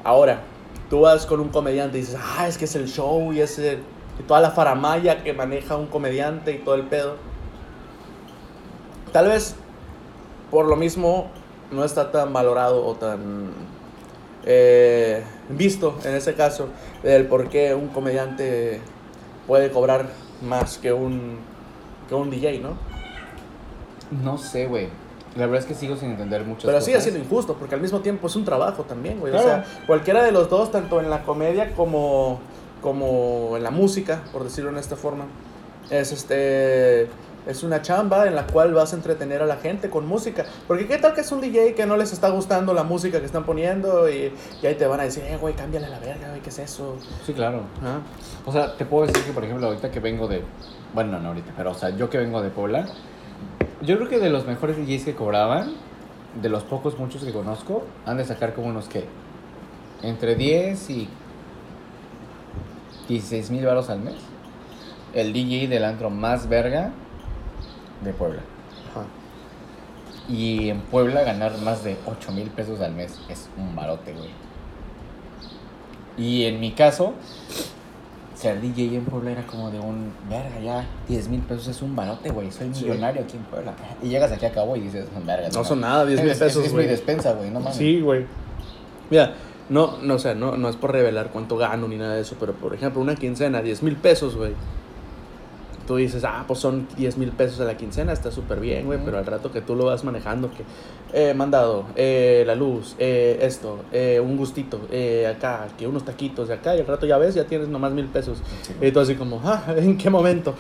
Ahora, tú vas con un comediante y dices, ah, es que es el show y es el- y toda la faramaya que maneja un comediante y todo el pedo. Tal vez por lo mismo no está tan valorado o tan eh, visto en ese caso del por qué un comediante puede cobrar más que un, que un DJ, ¿no? No sé, güey. La verdad es que sigo sin entender muchas Pero cosas. sigue siendo injusto, porque al mismo tiempo es un trabajo también, güey. O sea, cualquiera de los dos, tanto en la comedia como, como en la música, por decirlo de esta forma, es este es una chamba en la cual vas a entretener a la gente con música. Porque qué tal que es un DJ que no les está gustando la música que están poniendo y, y ahí te van a decir, eh, güey, cámbiale la verga, güey, ¿qué es eso? Sí, claro. O sea, te puedo decir que, por ejemplo, ahorita que vengo de. Bueno, no, no ahorita, pero, o sea, yo que vengo de Puebla, yo creo que de los mejores DJs que cobraban, de los pocos, muchos que conozco, han de sacar como unos que. Entre 10 y 16 mil baros al mes. El DJ del antro más verga de Puebla. Ajá. Y en Puebla ganar más de 8 mil pesos al mes es un barote, güey. Y en mi caso, ser DJ en Puebla era como de un, verga, ya, 10 mil pesos es un barote, güey. Soy Sí. millonario aquí en Puebla. Y llegas aquí a cabo y dices, verga. No son nada, 10 mil Es- pesos, Es, es mi despensa, güey, no mames. Sí, güey. Mira, no, no, o sea, no, no es por revelar cuánto gano ni nada de eso, pero por ejemplo, una quincena, 10 mil pesos, güey. Tú dices, ah, pues son 10 mil pesos a la quincena, está súper bien, güey, pero al rato que tú lo vas manejando, que eh, mandado, eh, la luz, eh, esto, eh, un gustito, eh, acá, que unos taquitos de acá, y al rato ya ves, ya tienes nomás mil pesos. Sí, Y tú así como, ah, ¿en qué momento?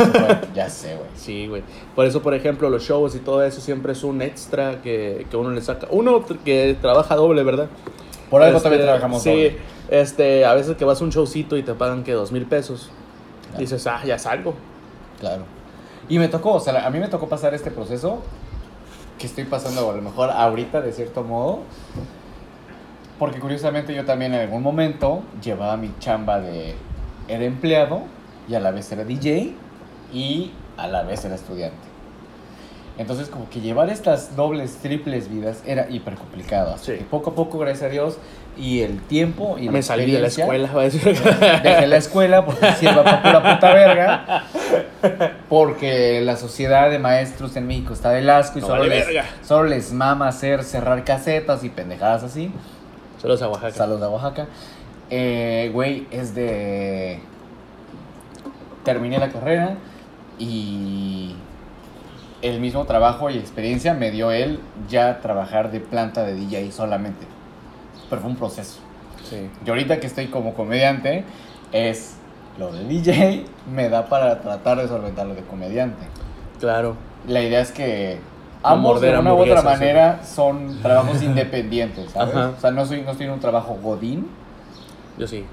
ya sé, güey. Sí, güey. Por eso, por ejemplo, los shows y todo eso siempre es un extra que, que uno le saca. Uno que trabaja doble, ¿verdad? Por algo Este, también trabajamos Sí, doble. este, a veces que vas a un showcito y te pagan que dos mil pesos. Dices, ah, ya salgo. Claro. Y me tocó, o sea, a mí me tocó pasar este proceso que estoy pasando a lo mejor ahorita de cierto modo. Porque curiosamente yo también en algún momento llevaba mi chamba de... Era empleado y a la vez era DJ y a la vez era estudiante. Entonces como que llevar estas dobles, triples vidas era hiper complicado. Así Sí. que poco a poco, gracias a Dios, y el tiempo y la Me salí de la escuela, va a decir. Dejé la escuela porque sirva para pura puta verga. Porque la sociedad de maestros en México está del asco y No solo, vale les, verga. solo les mama hacer cerrar casetas y pendejadas así. Saludos a Oaxaca. Saludos a Oaxaca. Eh, güey, es de. Terminé la carrera y el mismo trabajo y experiencia me dio él ya trabajar de planta de DJ solamente. Pero fue un proceso. Sí. Yo ahorita que estoy como comediante, es lo de DJ me da para tratar de solventar lo de comediante. Claro. La idea es que ambos de una u otra manera son trabajos independientes, ¿sabes? Ajá. O sea, no, soy, no estoy en un trabajo godín, Yo sí.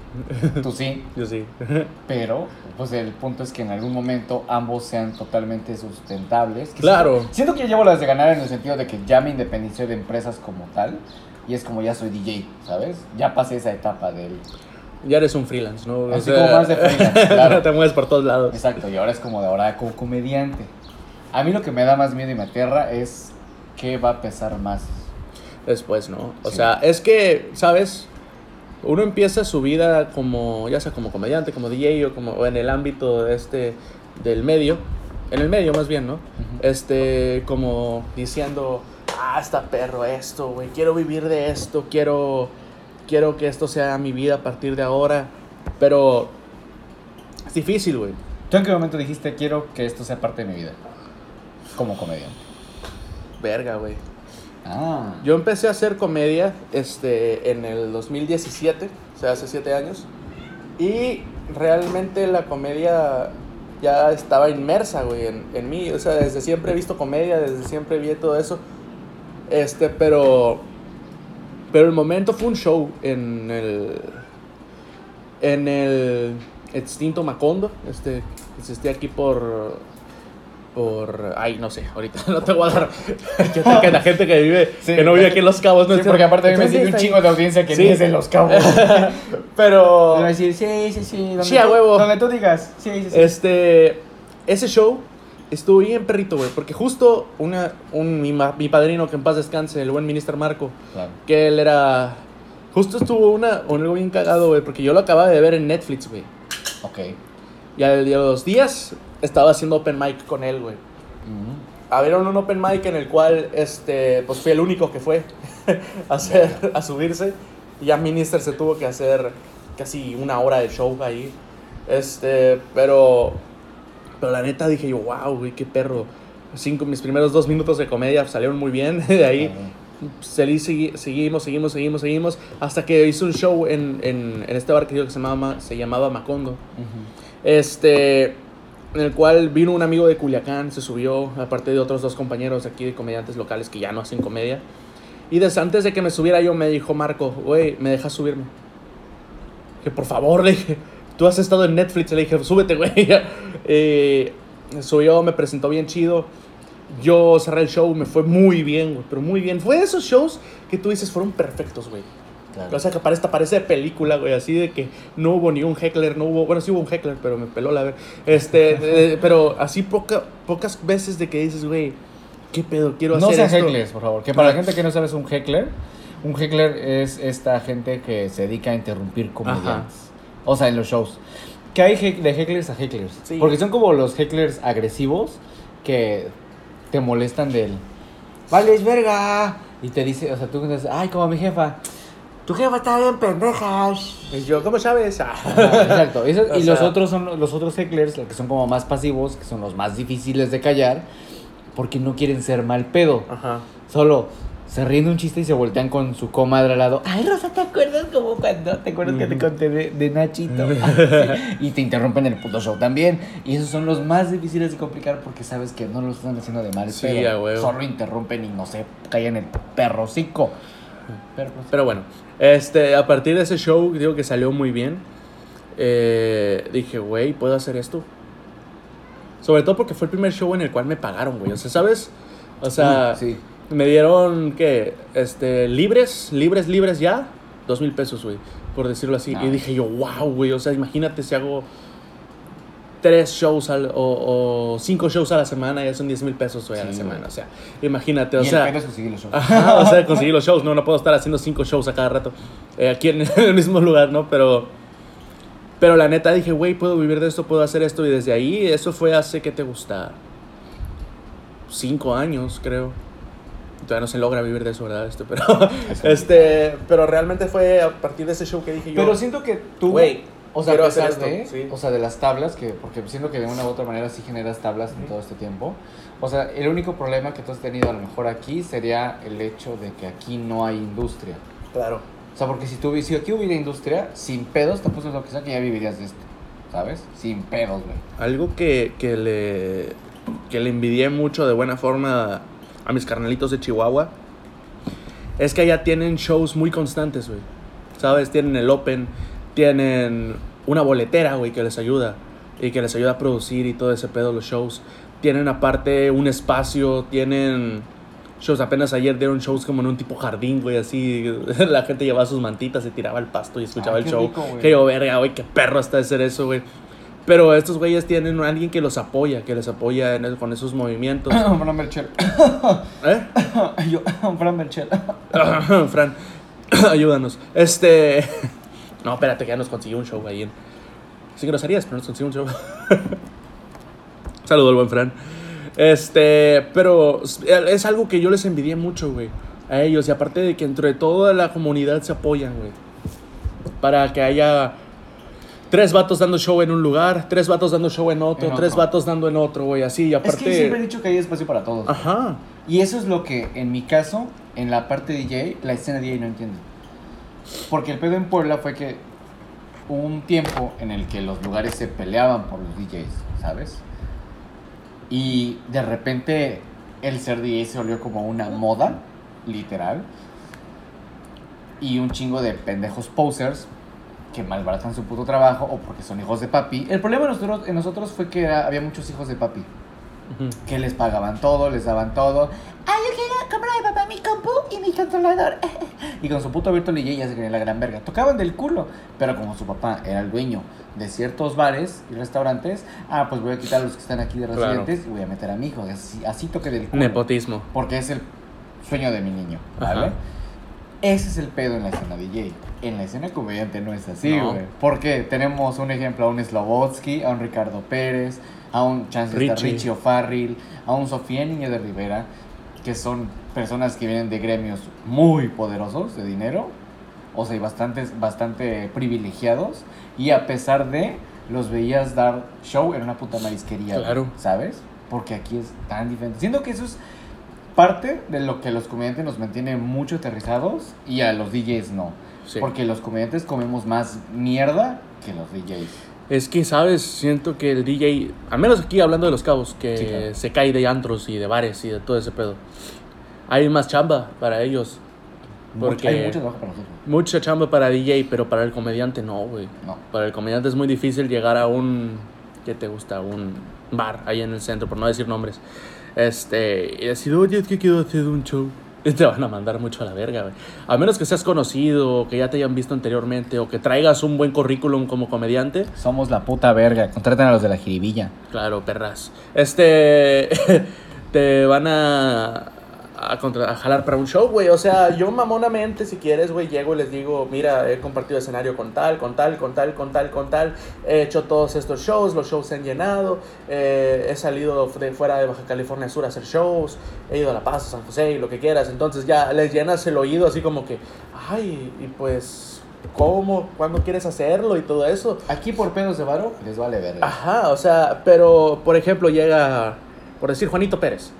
Tú sí, Yo sí. pero pues el punto es que en algún momento ambos sean totalmente sustentables. Que Claro. Siento, siento que yo llevo las de ganar en el sentido de que ya me independicé de empresas como tal y es como ya soy DJ, ¿sabes? Ya pasé esa etapa del... Ya eres un freelance, ¿no? O Así como más de freelance, claro. te mueves por todos lados. Exacto, y ahora es como de ahora como comediante. A mí lo que me da más miedo y me aterra es qué va a pesar más. Después, ¿no? O Sí. sea, es que, ¿sabes? Uno empieza su vida como, ya sea como comediante, como DJ o como o en el ámbito de este, del medio, en el medio más bien, ¿no? Este, como diciendo, ah, está perro esto, güey, quiero vivir de esto, quiero, quiero que esto sea mi vida a partir de ahora, pero es difícil, güey. ¿Tú en qué momento dijiste quiero que esto sea parte de mi vida? Como comediante. Verga, güey. Ah. Yo empecé a hacer comedia este, en el 2017, o sea, hace siete años. Y realmente la comedia ya estaba inmersa, güey, en, en mí. O sea, desde siempre he visto comedia, desde siempre vi todo eso. Este, pero... Pero el momento fue un show en el... En el extinto Macondo, este, existía aquí por... Por... Ay, no sé, ahorita no te voy a dar... que, que la gente que vive... Sí. que no vive aquí en Los Cabos, no Sí, porque aparte a mí me sigue un chingo de audiencia que Sí. es de Los Cabos. Pero... A decir, sí, sí, sí. Donde Sí, a tú- huevo. Donde tú digas, sí, sí, sí. Este, ese show estuvo bien perrito, güey, porque justo una, un, mi, mi padrino, que en paz descanse, el buen ministro Marco, Claro. que él era, justo estuvo una, un algo bien cagado, güey, porque yo lo acababa de ver en Netflix, güey, Ok. y a los días estaba haciendo open mic con él, güey. Ujú. Abrieron un open mic en el cual, este, pues fui el único que fue a, hacer, a subirse. Y ya Minister se tuvo que hacer casi una hora de show ahí. Este, pero, pero la neta dije yo, wow, güey, qué perro. Cinco, mis primeros dos minutos de comedia salieron muy bien. De ahí salí, segui- seguimos, seguimos, seguimos, seguimos. Hasta que hice un show en, en, en este bar que se llamaba, se llamaba Macondo. Este, en el cual vino un amigo de Culiacán, se subió, aparte de otros dos compañeros aquí de comediantes locales que ya no hacen comedia. Y desde antes de que me subiera yo me dijo Marco, güey, ¿me dejas subirme? Que por favor, le dije, tú has estado en Netflix, le dije, súbete, güey. Eh, subió, me presentó bien chido. Yo cerré el show, me fue muy bien, güey, pero muy bien. Fue de esos shows que tú dices fueron perfectos, güey. Claro. O sea, que parece, parece de película, güey, así de que no hubo ni un heckler, no hubo, bueno, sí hubo un heckler, pero me peló la ver. Este, eh, pero así poca, pocas veces de que dices, güey, ¿qué pedo? Quiero No hacer sean esto. hecklers, por favor. Que para la gente que no sabe es un heckler. Un heckler es esta gente que se dedica a interrumpir comediantes. O sea, en los shows. Que hay de hecklers a hecklers. Sí. Porque son como los hecklers agresivos que te molestan del... ¡Vales verga! Y te dice, o sea, tú dices, ay, como mi jefa. Tu jefa está bien pendeja. Y yo, ¿cómo sabes? Ah. Ajá, Exacto. Eso- y los otros son los otros hecklers, los que son como más pasivos, que son los más difíciles de callar, porque no quieren ser mal pedo. Ajá. Solo se ríen de un chiste y se voltean con su comadre al lado. Ay, Rosa, ¿te acuerdas como cuando te acuerdas que te conté de, de Nachito? Sí. Y te interrumpen el puto show también. Y esos son los más difíciles de complicar porque sabes que no lo están haciendo de mal Sí, huevo. Solo interrumpen y no se callan el perro cico. Pero pues, Pero bueno, este, a partir de ese show, digo que salió muy bien. eh, dije, güey, ¿puedo hacer esto? Sobre todo porque fue el primer show en el cual me pagaron, güey. O sea, ¿sabes? O sea, sí. Me dieron, ¿qué? Este, libres, libres, libres ya. Dos mil pesos, güey, por decirlo así. Ah. Y dije yo, wow, güey. O sea, imagínate si hago tres shows al- o, o cinco shows a la semana, ya son diez mil pesos, güey, a la Sí, semana. güey. O sea, imagínate, o y sea. es conseguir los shows. Ajá, o sea, conseguir los shows, no, no puedo estar haciendo cinco shows a cada rato eh, aquí en el mismo lugar, ¿no? Pero, pero la neta dije, güey, puedo vivir de esto, puedo hacer esto, y desde ahí, eso fue hace, ¿qué te gusta? Cinco años, creo. Todavía no se logra vivir de eso, ¿verdad? Este, pero, este, pero realmente fue a partir de ese show que dije yo. Pero siento que tú, Güey, o sea, a pesar de, esto, sí. o sea, de las tablas, que, porque siento que de una u otra manera sí generas tablas en todo este tiempo. O sea, el único problema que tú has tenido a lo mejor aquí sería el hecho de que aquí no hay industria. Claro. O sea, porque si, tú, si aquí hubiera industria, sin pedos, te puse lo que sea, que ya vivirías de esto. ¿Sabes? Sin pedos, güey. Algo que, que le, que le envidié mucho de buena forma a mis carnalitos de Chihuahua es que allá tienen shows muy constantes, güey. ¿Sabes? Tienen el Open, Tienen una boletera, güey, que les ayuda. Y que les ayuda a producir y todo ese pedo los shows. Tienen aparte un espacio, tienen shows. Apenas ayer dieron shows como en un tipo jardín, güey, así. La gente llevaba sus mantitas, se tiraba al pasto y escuchaba Ay, el show. rico, que yo, verga, güey, qué perro de hacer eso, güey. Pero estos güeyes tienen a alguien que los apoya, que les apoya en el- con esos movimientos. Fran Merchel. ¿Eh? Yo, Fran Merchel. Fran, ayúdanos. Este. No, espérate, que ya nos consiguió un show ahí en. Sin groserías, pero nos consiguió un show. Saludo al buen Fran. Este, pero es algo que yo les envidié mucho, güey. A ellos. Y aparte de que entre toda la comunidad se apoyan, güey. Para que haya tres vatos dando show en un lugar, tres vatos dando show en otro, En tres vatos dando en otro, güey. Así, y Es aparte. que siempre he dicho que hay espacio para todos. Ajá. Y eso es lo que, en mi caso, en la parte DJ, la escena DJ no entiende. Porque el pedo en Puebla fue que hubo un tiempo en el que los lugares se peleaban por los DJs, ¿sabes? Y de repente el ser DJ se volvió como una moda, literal. Y un chingo de pendejos posers que malbaratan su puto trabajo o porque son hijos de papi. El problema en nosotros, en nosotros fue que era- había muchos hijos de papi que les pagaban todo, les daban todo. Ah, yo quiero comprar mi papá mi compu y mi controlador. y con su puto Virtual DJ ya se querían la gran verga. Tocaban del culo, pero como su papá era el dueño de ciertos bares y restaurantes, ah, pues voy a quitar a los que están aquí de Claro. residentes y voy a meter a mi hijo. Así, así toque del culo. Nepotismo. Porque es el sueño de mi niño, ¿vale? Ajá. Ese es el pedo en la escena DJ. En la escena comediante no es así, No. güey. Porque tenemos un ejemplo a un Slobotsky, a un Ricardo Pérez, a un Chance Richie. Richie O'Farrill, a un Sofía Niño de Rivera, que son personas que vienen de gremios muy poderosos de dinero, o sea, y bastantes, bastante privilegiados, y a pesar de, los veías dar show en una puta marisquería, Claro. ¿sabes? Porque aquí es tan diferente. Siento que eso es parte de lo que los comediantes nos mantiene mucho aterrizados y a los DJs no. Sí. Porque los comediantes comemos más mierda que los DJs. Es que, ¿sabes? Siento que el DJ, al menos aquí hablando de los cabos, que Sí, claro. se cae de antros y de bares y de todo ese pedo. Hay más chamba para ellos. Porque Hay mucho trabajo para nosotros. mucha chamba para DJ, pero para el comediante no, güey. No. Para el comediante es muy difícil llegar a un, ¿qué te gusta? Un bar ahí en el centro, por no decir nombres. Este, y decir, oye, es que quiero hacer un show. Te van a mandar mucho a la verga, güey. A menos que seas conocido, o que ya te hayan visto anteriormente, o que traigas un buen currículum como comediante. Somos la puta verga. Contraten a los de la jiribilla. Claro, perras. Este. te van a. A, contra- a jalar para un show, güey. O sea, yo mamonamente, si quieres, güey, llego y les digo, mira, he compartido escenario con tal, con tal, con tal, con tal, con tal. He hecho todos estos shows, los shows se han llenado. eh, he salido de fuera de Baja California Sur a hacer shows. He ido a La Paz, a San José y lo que quieras. Entonces ya les llenas el oído así como que, ay, y pues, ¿cómo? ¿Cuándo quieres hacerlo? Y todo eso. Aquí por pedos de varo les vale verga. Ajá, o sea, pero por ejemplo llega, por decir, Juanito Pérez,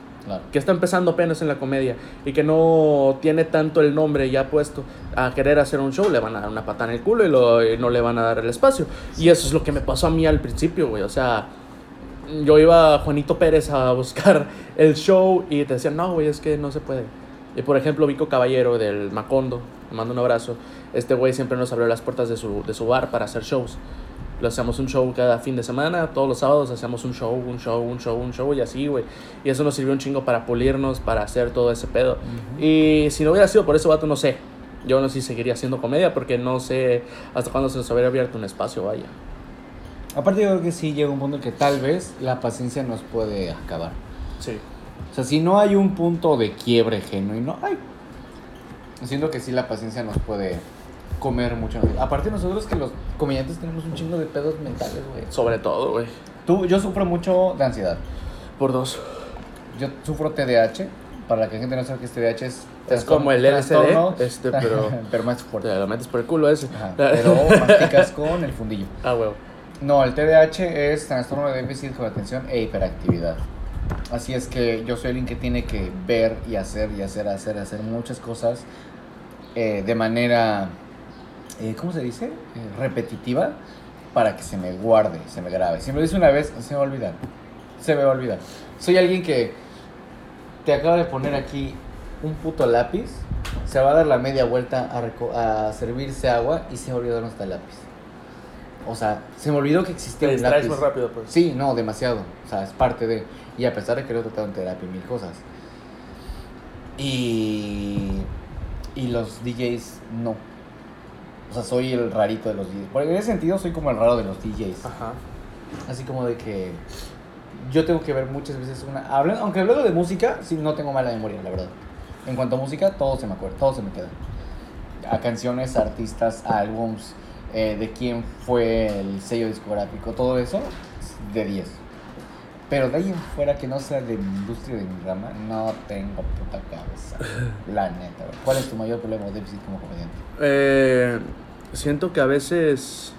Que está empezando apenas en la comedia y que no tiene tanto el nombre ya puesto a querer hacer un show, le van a dar una pata en el culo y, lo- y no le van a dar el espacio. Y eso es lo que me pasó a mí al principio, güey, o sea, yo iba a Juanito Pérez a buscar el show y te decían, no, güey, es que no se puede. Y por ejemplo, Vico Caballero del Macondo, le mando un abrazo, este güey siempre nos abrió las puertas de su, de su bar para hacer shows. Lo hacíamos un show cada fin de semana, todos los sábados hacíamos un show, un show, un show, un show y así, güey. Y eso nos sirvió un chingo para pulirnos, para hacer todo ese pedo. Y si no hubiera sido por eso, vato, no sé. Yo no sé si seguiría haciendo comedia porque no sé hasta cuándo se nos habría abierto un espacio, vaya. Aparte yo creo que sí llega un punto en que tal vez la paciencia nos puede acabar. Sí. O sea, si no hay un punto de quiebre genuino, ay. Siento que sí la paciencia nos puede comer mucho. Aparte nosotros que los comediantes tenemos un chingo de pedos mentales, güey. Sobre todo, güey. Tú, yo sufro mucho de ansiedad. Por dos. Yo sufro TDAH. Para la que la gente no sabe que es TDAH es... Es como el LSD, este, pero- pero más Te fuerte. lo metes por el culo ese. Ajá, pero masticas con el fundillo. Ah, huevo. No, el TDAH es trastorno de déficit con atención e hiperactividad. Así es que yo soy alguien que tiene que ver y hacer y hacer, hacer, hacer muchas cosas eh, de manera, eh, ¿cómo se dice? Eh, repetitiva para que se me guarde, se me grabe. Si me lo dice una vez, se me va a olvidar. Se me va a olvidar. Soy alguien que te acaba de poner aquí un puto lápiz, se va a dar la media vuelta a, servirse agua y se va a olvidar dónde está el lápiz. O sea, se me olvidó que existía Te un lápiz. muy rápido, pues. Sí, no, demasiado. O sea, es parte de. Y a pesar de que lo he tratado en terapia y mil cosas. Y. Y los DJs no. O sea, soy el rarito de los DJs. Porque en ese sentido soy como el raro de los DJs. Ajá. Así como de que. Yo tengo que ver muchas veces una. hablan- aunque hablando de música, sí, no tengo mala memoria, la verdad. En cuanto a música, todo se me acuerda, todo se me queda. A canciones, a artistas, a álbums, eh, de quién fue el sello discográfico, todo eso, de 10. Pero de ahí en fuera que no sea de mi industria, de mi rama, no tengo puta cabeza. La neta. ¿Cuál es tu mayor problema o déficit como comediante? Eh, siento que a veces.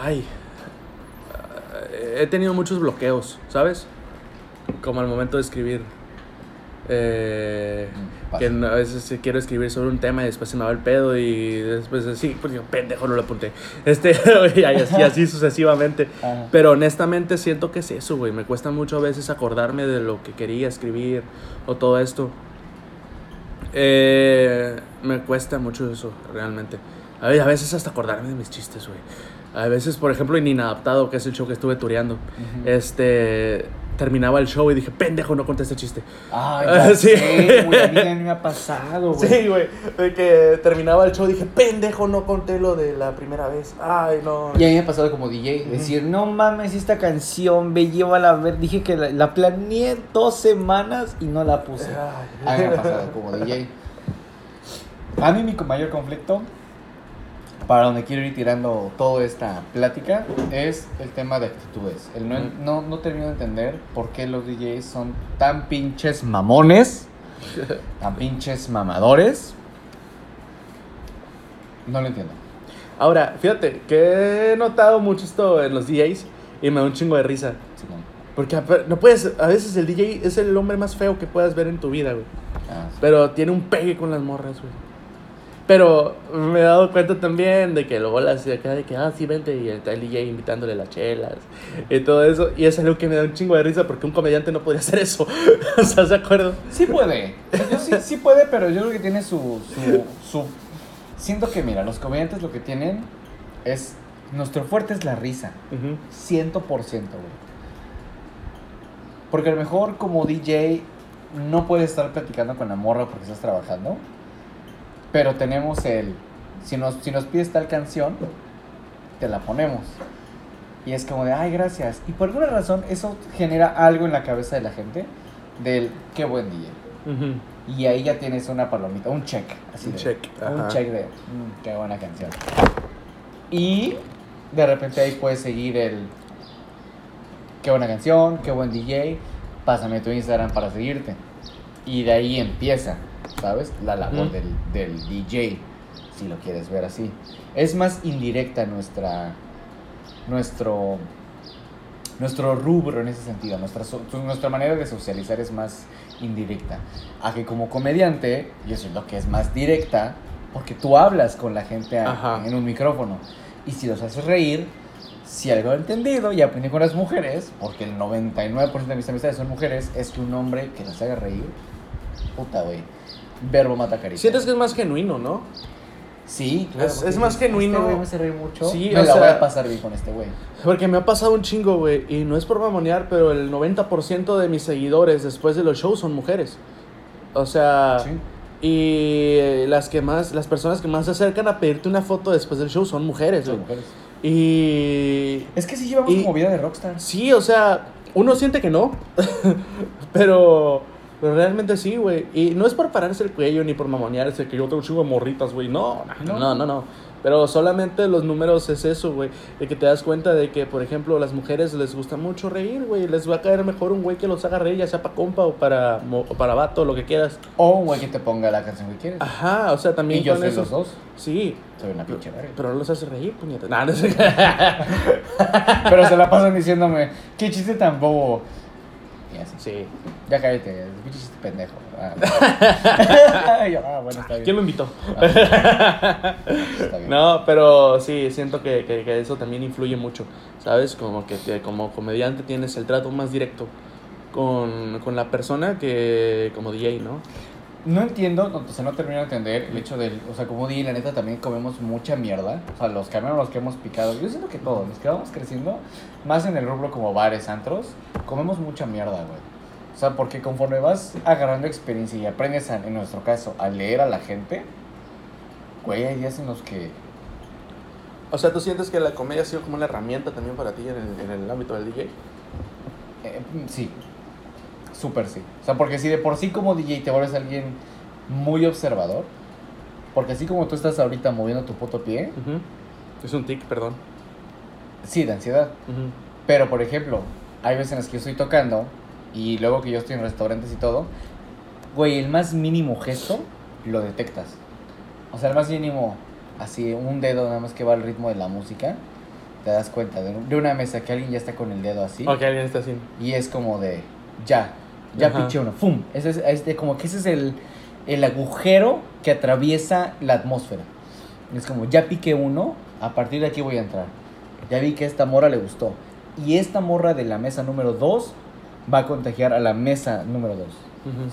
Ay. eh, He tenido muchos bloqueos, ¿sabes? Como al momento de escribir. Eh, Mm, que a veces quiero escribir sobre un tema y después se me va el pedo y después así, pues yo, pendejo, no lo apunté. Este, y así, sucesivamente. Ajá. Pero honestamente siento que es eso, güey. Me cuesta mucho a veces acordarme de lo que quería escribir o todo esto. Eh, me cuesta mucho eso, realmente. A ve- a veces hasta acordarme de mis chistes, güey. A veces, por ejemplo, en Inadaptado, que es el show que estuve tureando, este... Terminaba el show y dije, pendejo, no conté este chiste. Ay, Ah, ya sí. sé, güey, a mí también me ha pasado, güey. Sí, güey. De que terminaba el show y dije, pendejo, no conté lo de la primera vez. Ay, no. Y a mí me ha pasado como DJ, decir, no mames, esta canción, ve, llévala a ver. Dije que la, la planeé dos semanas y no la puse. A mí me ha pasado como DJ. A mí mi mayor conflicto, para donde quiero ir tirando toda esta plática, es el tema de actitudes. El no, Mm. no, no termino de entender por qué los DJs son tan pinches mamones, tan pinches mamadores. No lo entiendo. Ahora, fíjate que he notado mucho esto en los DJs y me da un chingo de risa. Sí, no. Porque no puedes, a veces el DJ es el hombre más feo que puedas ver en tu vida, güey. Ah, sí. Pero tiene un pegue con las morras, güey. Pero me he dado cuenta también de que luego las de acá de que, ah, sí, vente, y está el DJ invitándole las chelas y todo eso. Y es algo que me da un chingo de risa porque un comediante no podría hacer eso. ¿Estás de acuerdo? Sí puede. Yo sí, sí puede, pero yo creo que tiene su, su, su... Siento que, mira, los comediantes lo que tienen es... Nuestro fuerte es la risa. Ciento por ciento, güey. Porque a lo mejor como DJ no puedes estar platicando con la morra porque estás trabajando. Pero tenemos el... Si nos, si nos pides tal canción, te la ponemos. Y es como de, ay, gracias. Y por alguna razón eso genera algo en la cabeza de la gente del qué buen DJ. Y ahí ya tienes una palomita, un check. Así Un de- check, Un ajá. check de, "Mm, qué buena canción. Y de repente ahí puedes seguir el, qué buena canción, qué buen DJ, pásame tu Instagram para seguirte. Y de ahí empieza, ¿sabes? La labor del, del DJ, si lo quieres ver así. Es más indirecta nuestra, nuestro, nuestro rubro en ese sentido. Nuestra, nuestra manera de socializar es más indirecta. A que como comediante, yo siento que es más directa porque tú hablas con la gente a- en un micrófono. Y si los haces reír, si algo he entendido y aprendí con las mujeres, porque el 99% de mis amistades son mujeres, es que un hombre que las haga reír, puta, güey. Verbo mata caricia. Sientes que es más genuino, ¿no? Sí, claro. Es- es más dices, genuino. Este güey me hace reír mucho. Sí, me o la voy a pasar bien con este güey. Porque me ha pasado un chingo, güey. Y no es por mamonear, pero el 90% de mis seguidores después de los shows son mujeres. O sea, Sí. y las que más, las personas que más se acercan a pedirte una foto después del show son mujeres, Son güey. mujeres. Y Es que sí llevamos Y- como vida de rockstar. sí, o sea, uno siente que no, pero, pero realmente sí, güey. Y no es por pararse el cuello ni por mamonearse que yo tengo de morritas, güey. No, no, No. no. Pero solamente los números es eso, güey. De que te das cuenta de que, por ejemplo, a las mujeres les gusta mucho reír, güey. Les va a caer mejor un güey que los haga reír, ya sea para compa o para, mo- o para vato, lo que quieras. O un güey que te ponga la canción que quieres. Ajá, o sea, también y yo con soy eso. los dos. Sí, Soy una pinche verga. pero no los hace reír, puñetas. Nah, no sé. Pero se la pasan diciéndome, qué chiste tan bobo. Así. sí. Ya cállate, pinche chiste pendejo. Ah. Yo, ah, bueno, está bien. ¿Quién lo invitó? Está bien. No, pero sí, siento que, que- que eso también influye mucho, ¿sabes? Como que te- como comediante tienes el trato más directo con, con la persona que como DJ, ¿no? No entiendo, no, o sea, no termino de entender el hecho del, o sea, como di, la neta también comemos mucha mierda, o sea, los los que hemos picado, yo siento que todos, los que vamos creciendo, más en el rubro como bares, antros, comemos mucha mierda, güey. O sea, porque conforme vas agarrando experiencia y aprendes, a- en nuestro caso, a leer a la gente, güey, hay días en los que, O sea, ¿tú sientes que la comedia ha sido como una herramienta también para ti en el, en el ámbito del DJ? eh, sí, súper sí. O sea, porque si de por sí como DJ te vuelves alguien muy observador, porque así como tú estás ahorita moviendo tu puto pie, Es un tic, perdón. sí, de ansiedad. Pero, por ejemplo, hay veces en las que yo estoy tocando y luego que yo estoy en restaurantes y todo, güey, el más mínimo gesto lo detectas. O sea, el más mínimo, así, un dedo nada más que va al ritmo de la música, te das cuenta de, de una mesa que alguien ya está con el dedo así Ok, alguien está así. y es como de, ya, ya Ajá. piché uno, ¡fum! Ese es, es de- como que ese es el, el agujero que atraviesa la atmósfera. Es como, ya piqué uno, a partir de aquí voy a entrar. Ya vi que esta morra le gustó. Y esta morra de la mesa número 2 va a contagiar a la mesa número 2,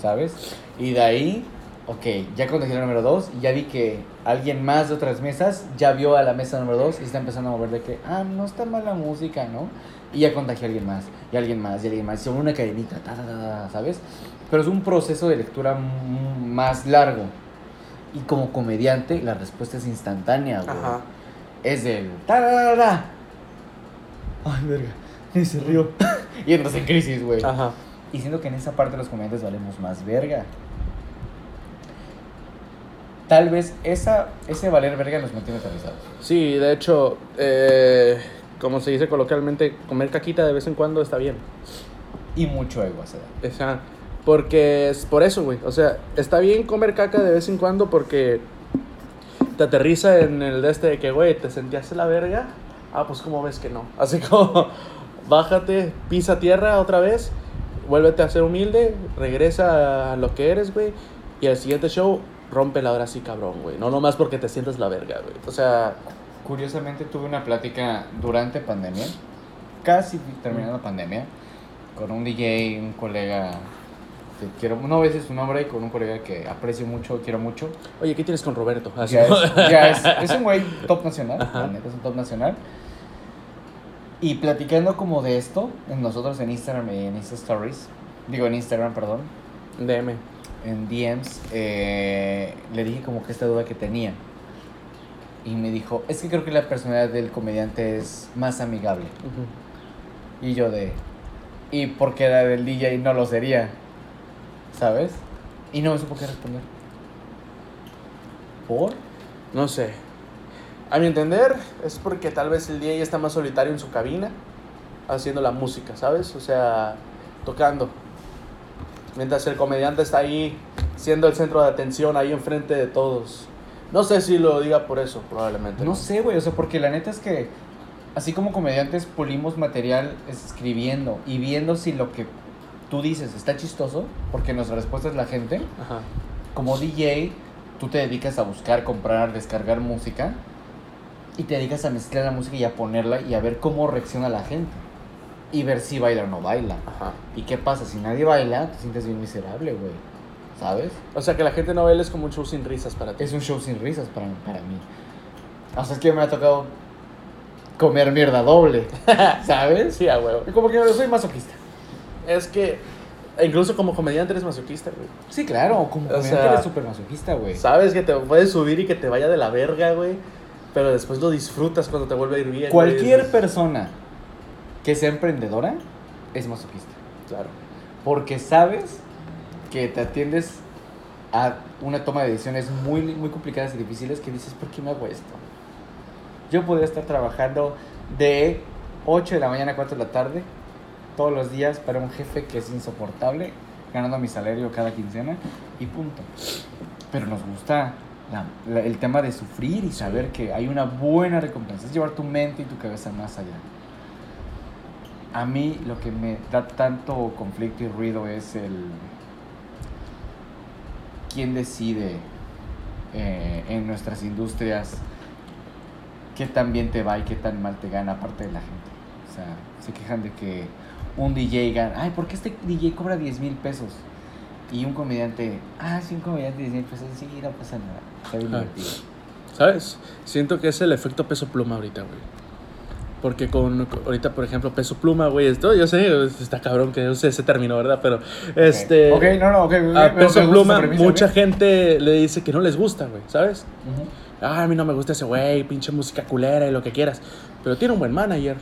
¿sabes? Y de ahí, ok, ya contagié la número 2 y ya vi que alguien más de otras mesas ya vio a la mesa número 2 y está empezando a mover de que, ah, no está mal la música, ¿no? Y ya contagié a alguien más, y alguien más, y alguien más, y sobre una cadenita, ta, ta, ta, ¿sabes? Pero es un proceso de lectura más largo. Y como comediante, la respuesta es instantánea, güey. Ajá. Es del ta, ta, ta, ta. Ay, verga. Y se rió. y entras en crisis, güey. Ajá. Y siento que en esa parte los comediantes valemos más verga. Tal vez esa, ese valer verga nos mantiene aterrizados. Sí, de hecho, eh, como se dice coloquialmente, comer caquita de vez en cuando está bien. Y mucho ego a esa edad. O sea, porque es por eso, güey. O sea, está bien comer caca de vez en cuando porque te aterriza en el de este de que, güey, te sentías la verga. Ah, pues como ves que no. Así como, bájate, pisa tierra otra vez, vuélvete a ser humilde, regresa a lo que eres, güey. Y al siguiente show, rompe la hora así, cabrón, güey. No nomás porque te sientas la verga, güey. O sea, Curiosamente tuve una plática durante pandemia, casi terminando pandemia, con un DJ, un colega que quiero, no decir su nombre, y con un colega que aprecio mucho, quiero mucho. oye, ¿qué tienes con Roberto? Ya es, ya es, es un güey top nacional, la neta es un top nacional. Y platicando como de esto, en nosotros en Instagram y en Insta Stories, digo en Instagram, perdón, DM. en DMs, eh, le dije como que esta duda que tenía. Y me dijo, es que creo que la personalidad del comediante es más amigable. Y yo de, ¿y por qué la del DJ no lo sería? ¿Sabes? Y no me supo qué responder. ¿Por? No sé. A mi entender, es porque tal vez el DJ está más solitario en su cabina, haciendo la música, ¿sabes? O sea, tocando. Mientras el comediante está ahí, siendo el centro de atención, ahí enfrente de todos. No sé si lo diga por eso, probablemente. No sé, güey, o sea, porque la neta es que así como comediantes pulimos material escribiendo y viendo si lo que tú dices está chistoso, porque nuestra respuesta es la gente. Ajá. Como DJ, tú te dedicas a buscar, comprar, descargar música y te dedicas a mezclar la música y a ponerla y a ver cómo reacciona la gente y ver si baila o no baila. Ajá. ¿Y qué pasa? Si nadie baila, te sientes bien miserable, güey. ¿Sabes? O sea, que la gente no baile es como un show sin risas para ti. Es un show sin risas para, para mí. O sea, es que me ha tocado comer mierda doble, ¿sabes? Sí, a huevo. Y Como que yo soy masoquista. Es que, incluso como comediante eres masoquista, güey. Sí, claro, como O comediante sea, eres súper masoquista, güey. Sabes que te puedes subir y que te vaya de la verga, güey. Pero después lo disfrutas cuando te vuelve a ir bien. Cualquier persona que sea emprendedora es masoquista. Claro. Porque sabes que te atiendes a una toma de decisiones muy, muy complicadas y difíciles que dices, ¿por qué me hago esto? Yo podría estar trabajando de 8 de la mañana a 4 de la tarde todos los días para un jefe que es insoportable, ganando mi salario cada quincena y punto. Pero nos gusta la- la- el tema de sufrir y saber que hay una buena recompensa, es llevar tu mente y tu cabeza más allá. A mí lo que me da tanto conflicto y ruido es el quién decide eh, en nuestras industrias qué tan bien te va y qué tan mal te gana aparte de la gente. O sea, se quejan de que un DJ gana, ay, ¿por qué este DJ cobra 10 mil pesos? y un comediante, ah, sí, un comediante de 100 pesos, sí, no pasa nada. Está bien Ah. divertido. ¿Sabes? Siento que es el efecto peso pluma ahorita, güey. Porque con, ahorita, por ejemplo, peso pluma, güey, esto, yo sé, está cabrón que use ese término, ¿verdad? Pero, este... Ok, no, no, ok. A me peso pluma, premisa, mucha gente le dice que no les gusta, güey, ¿sabes? Ah, a mí no me gusta ese güey, pinche música culera y lo que quieras. Pero tiene un buen manager.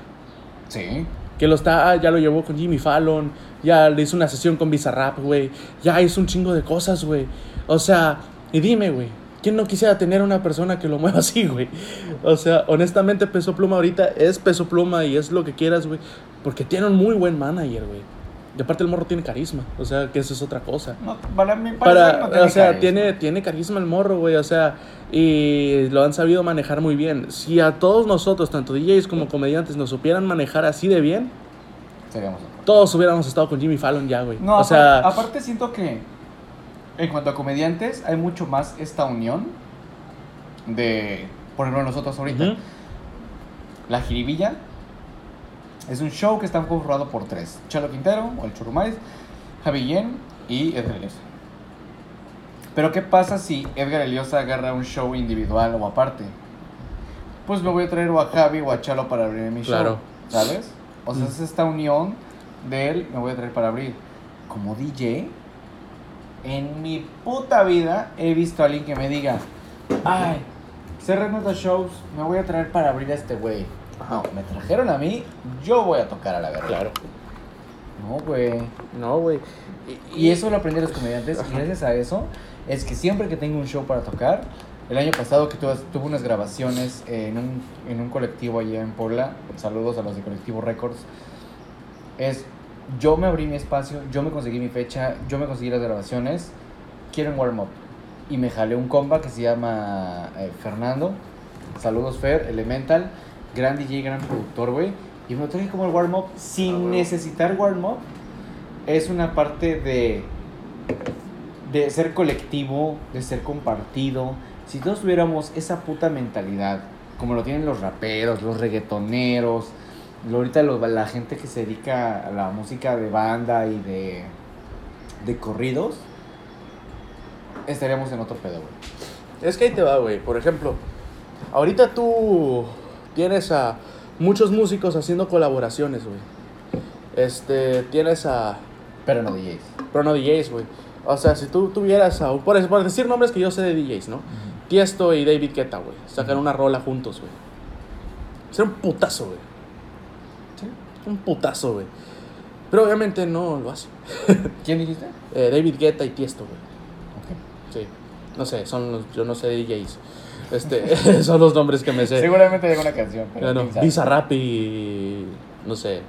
Sí. Que lo está, ah, ya lo llevó con Jimmy Fallon, ya le hizo una sesión con Bizarrap, güey. Ya hizo un chingo de cosas, güey. O sea, y dime, güey, ¿quién no quisiera tener una persona que lo mueva así, güey? O sea, honestamente, Peso Pluma ahorita es Peso Pluma y es lo que quieras, güey. Porque tiene un muy buen manager, güey. Y aparte el morro tiene carisma, o sea, que eso es otra cosa. No, para mí, para Para, o sea, tiene, tiene carisma el morro, güey, o sea, y lo han sabido manejar muy bien. Si a todos nosotros, tanto DJs como comediantes, nos supieran manejar así de bien, Seríamos todos hubiéramos estado con Jimmy Fallon ya, güey. No, o sea, aparte, aparte siento que en cuanto a comediantes hay mucho más esta unión de, por ejemplo, nosotros ahorita. La Jiribilla es un show que está conformado por tres. Chalo Quintero, o el Churumais, Javi Yen y Edgar Eliosa. Pero ¿qué pasa si Edgar Eliosa agarra un show individual o aparte? Pues me voy a traer o a Javi o a Chalo para abrir mi Claro. show, ¿sabes? O sea, Mm. es esta unión de él, me voy a traer para abrir. Como DJ, en mi puta vida he visto a alguien que me diga, ay, cerré nuestros shows, me voy a traer para abrir a este güey. No, me trajeron a mí, yo voy a tocar a la verga. claro. No, güey. No, güey. Y eso lo aprendí a los comediantes. Y gracias a eso es que siempre que tengo un show para tocar, el año pasado que tuve, tuve unas grabaciones en un, en un colectivo allá en Puebla, saludos a los de Colectivo Records, es yo me abrí mi espacio, yo me conseguí mi fecha, yo me conseguí las grabaciones, quiero un warm up. Y me jalé un comba que se llama eh, Fernando, saludos Fer, Elemental, gran DJ, gran productor, güey. Y me lo traje como el warm up sin necesitar warm up es una parte de, de ser colectivo, de ser compartido. Si todos tuviéramos esa puta mentalidad, como lo tienen los raperos, los reggaetoneros, ahorita lo- la gente que se dedica a la música de banda y de, de corridos, estaríamos en otro pedo, güey. Es que ahí te va, güey. Por ejemplo, ahorita tú tienes a muchos músicos haciendo colaboraciones, güey. Este, tienes a Pero no DJs. Pero no DJs, güey. O sea, si tú tuvieras a... Por, por decir nombres que yo sé de DJs, ¿no? Tiesto y David Guetta, güey. Sacan una rola juntos, güey. Sería un putazo, güey. Un putazo, güey. Pero obviamente no lo hace. ¿Quién dijiste? Eh, David Guetta y Tiesto, güey. Ok. Sí. No sé, son los... Yo no sé DJs. Este, son los nombres que me sé. Seguramente llega una canción. Pero Bueno, quién sabe. Bizarrap y... No sé.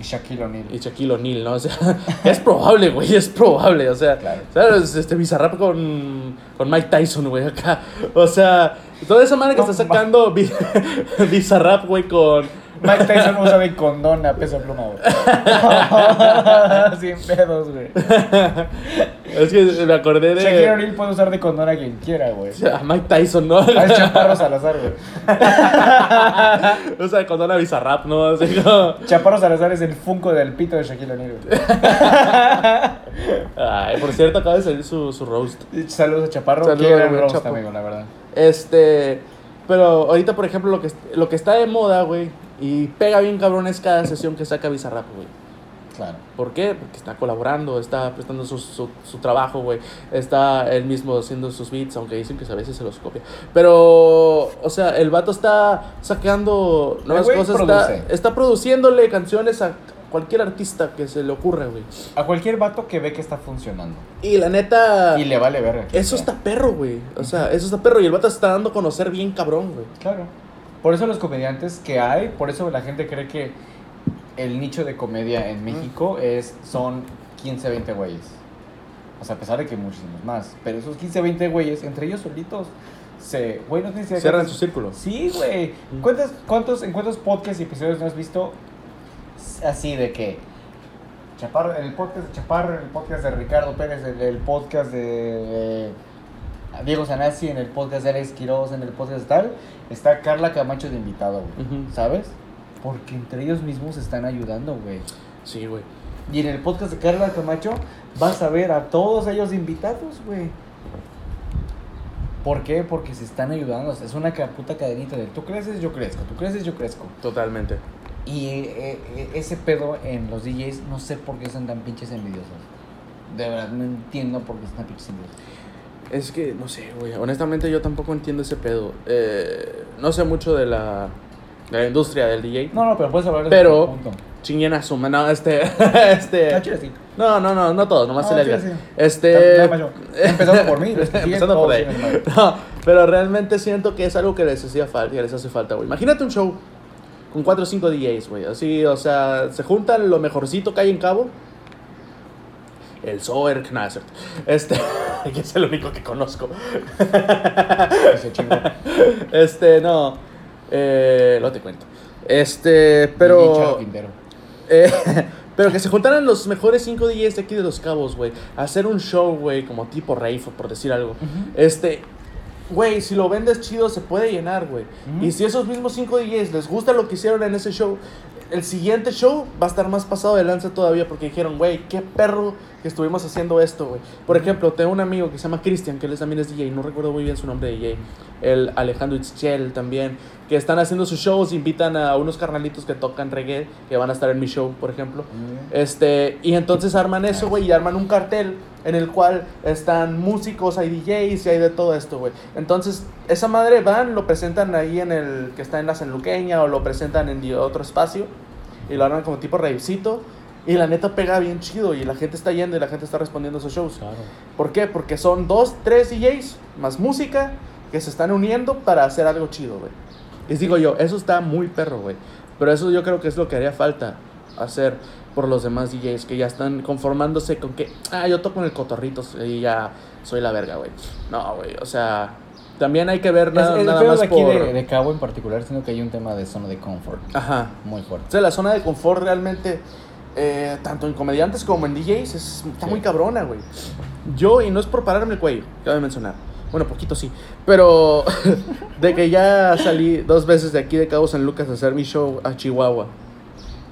Y Shaquille O'Neal. y Shaquille O'Neal, ¿no? O sea, es probable, güey, es probable. O sea, Claro. ¿sabes? Este Bizarrap con, con Mike Tyson, güey, acá. O sea, toda esa manera que No, está sacando Bi- Bizarrap, güey, con. Mike Tyson usa de condón a peso pluma, güey. Sin pedos, güey. Es que me acordé Shaquille de. O'Neal puede usar de condón a quien quiera, güey. A Mike Tyson, ¿no? A es Chaparro Salazar, güey. o sea, con una Bizarrap, ¿no? Así como. Chaparro Salazar es el funko del pito de Shaquille O'Neal, güey. Ay, por cierto, acaba de salir su, su roast. Saludos a Chaparro. Saludos, güey, roast, Chapo. amigo, la verdad. Este. Pero ahorita, por ejemplo, lo que, lo que está de moda, güey, y pega bien cabrón es cada sesión que saca Bizarrap, güey. Claro. ¿Por qué? Porque está colaborando, está prestando su, su, su trabajo, güey. Está él mismo haciendo sus beats, aunque dicen que a veces se los copia. Pero, o sea, el vato está sacando nuevas cosas. Está, está produciéndole canciones a cualquier artista que se le ocurra, güey. A cualquier vato que ve que está funcionando. Y la neta, Y le vale verga. eso sea. está perro, güey. O sea, eso está perro. Y el vato se está dando a conocer bien cabrón, güey. Claro. Por eso los comediantes que hay, por eso la gente cree que el nicho de comedia en México es son 15, 20 güeyes. O sea, a pesar de que muchísimos más. Pero esos 15, 20 güeyes, entre ellos solitos, se... Güey, no tienes Cierran su círculo. Sí, güey. ¿Cuántos, cuántos, ¿En cuántos podcasts y episodios no has visto así de que... Chaparro, el podcast de Chaparro, el podcast de Ricardo Pérez, el podcast de... Diego Sanasi, en el podcast de Alex Quiroz, en el podcast tal, está Carla Camacho de invitado, güey. ¿Sabes? Porque entre ellos mismos se están ayudando, güey. Sí, güey. Y en el podcast de Carla Camacho vas a ver a todos ellos invitados, güey. ¿Por qué? Porque se están ayudando. Es una puta cadenita de tú creces, yo crezco, tú creces, yo crezco. Totalmente. Y eh, eh, ese pedo en los DJs, no sé por qué son tan pinches envidiosos. De verdad, no entiendo por qué son tan pinches envidiosos. Es que, no sé, güey. Honestamente, yo tampoco entiendo ese pedo. Eh, no sé mucho de la, de la industria del DJ. No, no, pero puedes hablar de Pero- punto. Chinguen a su No, este. este sí. no, no, no, no todos, nomás No, el chile, Edgar. sí. Este. Empezando por mí, Empezando por ahí. No, pero realmente siento que es algo que les hacía falta, que les hace falta, güey. Imagínate un show con 4 o 5 DJs, güey. Así, o sea, se juntan lo mejorcito que hay en Cabo. El Soer Knassert. Este, que es el único que conozco. Ese chingo. Este, no. Eh, lo te cuento. Este, pero. Eh, pero que se juntaran los mejores 5 DJs de aquí de Los Cabos, güey. Hacer un show, güey, como tipo rave, por decir algo. Este, güey, si lo vendes chido se puede llenar, güey. Y si esos mismos 5 DJs les gusta lo que hicieron en ese show, el siguiente show va a estar más pasado de lanza todavía porque dijeron, güey, qué perro que estuvimos haciendo esto, güey. Por ejemplo, tengo un amigo que se llama Cristian, que él también es DJ, no recuerdo muy bien su nombre DJ. El Alejandro Itzchel también, que están haciendo sus shows, invitan a unos carnalitos que tocan reggae, que van a estar en mi show, por ejemplo. Este, y entonces arman eso, güey, y arman un cartel en el cual están músicos, hay DJs y hay de todo esto, güey. Entonces, esa madre van, lo presentan ahí en el que está en la Sanluqueña o lo presentan en otro espacio y lo arman como tipo ravecito. Y la neta pega bien chido y la gente está yendo y la gente está respondiendo a esos shows. Claro. ¿Por qué? Porque son dos, tres DJs más música que se están uniendo para hacer algo chido, güey. Les digo yo, eso está muy perro, güey. Pero eso yo creo que es lo que haría falta hacer por los demás DJs que ya están conformándose con que, ah, yo toco en el cotorrito y ya soy la verga, güey. No, güey, o sea, también hay que ver Es- nada, el nada pedo más de aquí por... de, de Cabo en particular, sino que hay un tema de zona de confort Ajá. muy O fuerte. sea, la zona de confort realmente, eh, tanto en comediantes como en DJs, es, está Sí. muy cabrona, güey. Yo, y no es por pararme el cuello, cabe mencionar. Bueno, poquito sí. Pero de que ya salí dos veces de aquí de Cabo San Lucas a hacer mi show a Chihuahua.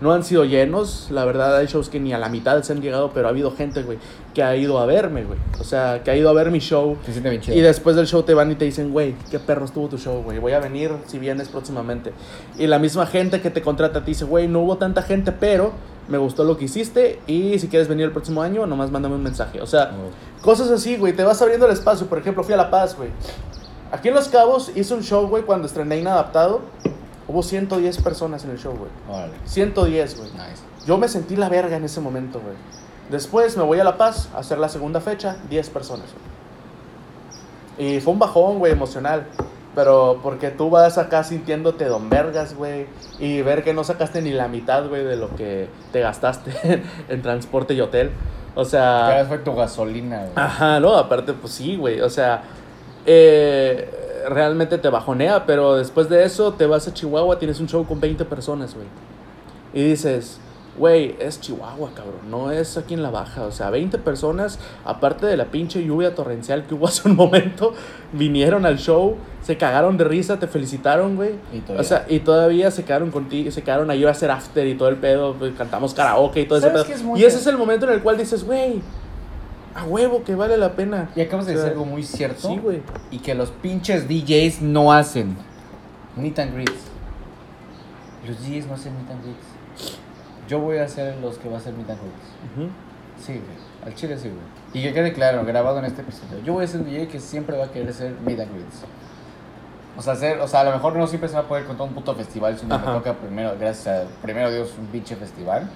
No han sido llenos, la verdad hay shows que ni a la mitad se han llegado, pero ha habido gente, güey, que ha ido a verme, güey. O sea, que ha ido a ver mi show. Se siente bien chido. Y después del show te van y te dicen, güey, qué perro estuvo tu show, güey. Voy a venir si vienes próximamente. Y la misma gente que te contrata te dice, güey, no hubo tanta gente, pero me gustó lo que hiciste. Y si quieres venir el próximo año, nomás mándame un mensaje. O sea, Oh. cosas así, güey. Te vas abriendo el espacio. Por ejemplo, fui a La Paz, güey. Aquí en Los Cabos hice un show, güey, cuando estrené Inadaptado. Hubo 110 personas en el show, güey. Órale. 110, güey. Nice. Yo me sentí la verga en ese momento, güey. Después me voy a La Paz a hacer la segunda fecha, 10 personas. güey. Y fue un bajón, güey, emocional. Pero porque tú vas acá sintiéndote don vergas, güey. Y ver que no sacaste ni la mitad, güey, de lo que te gastaste en transporte y hotel. O sea... Cada vez fue tu gasolina, güey. Ajá, no, aparte, pues sí, güey. O sea, eh, realmente te bajonea, pero después de eso te vas a Chihuahua, tienes un show con 20 personas, güey. Y dices, güey, es Chihuahua, cabrón, no es aquí en la baja. O sea, 20 personas, aparte de la pinche lluvia torrencial que hubo hace un momento, vinieron al show, se cagaron de risa, te felicitaron, güey. Y todavía. O sea, y todavía se quedaron contigo, se quedaron ahí a hacer after y todo el pedo, pues, cantamos karaoke y todo ese ¿Sabes pedo. es Y ese es el momento en el cual dices, güey, a huevo que vale la pena. Y acabas de O sea, decir algo muy cierto. Sí, güey. Y que los pinches DJs no hacen. Meet and greets. Los DJs no hacen meet and greets. Yo voy a hacer los que va a meet and greets. Sí, güey. Al chile sí, güey. Y que quede claro, grabado en este episodio. Yo voy a ser un DJ que siempre va a querer ser and greets. O sea, hacer, o sea, a lo mejor no siempre se va a poder contar un puto festival, sino me Ajá. toca primero, gracias a primero Dios, un pinche festival.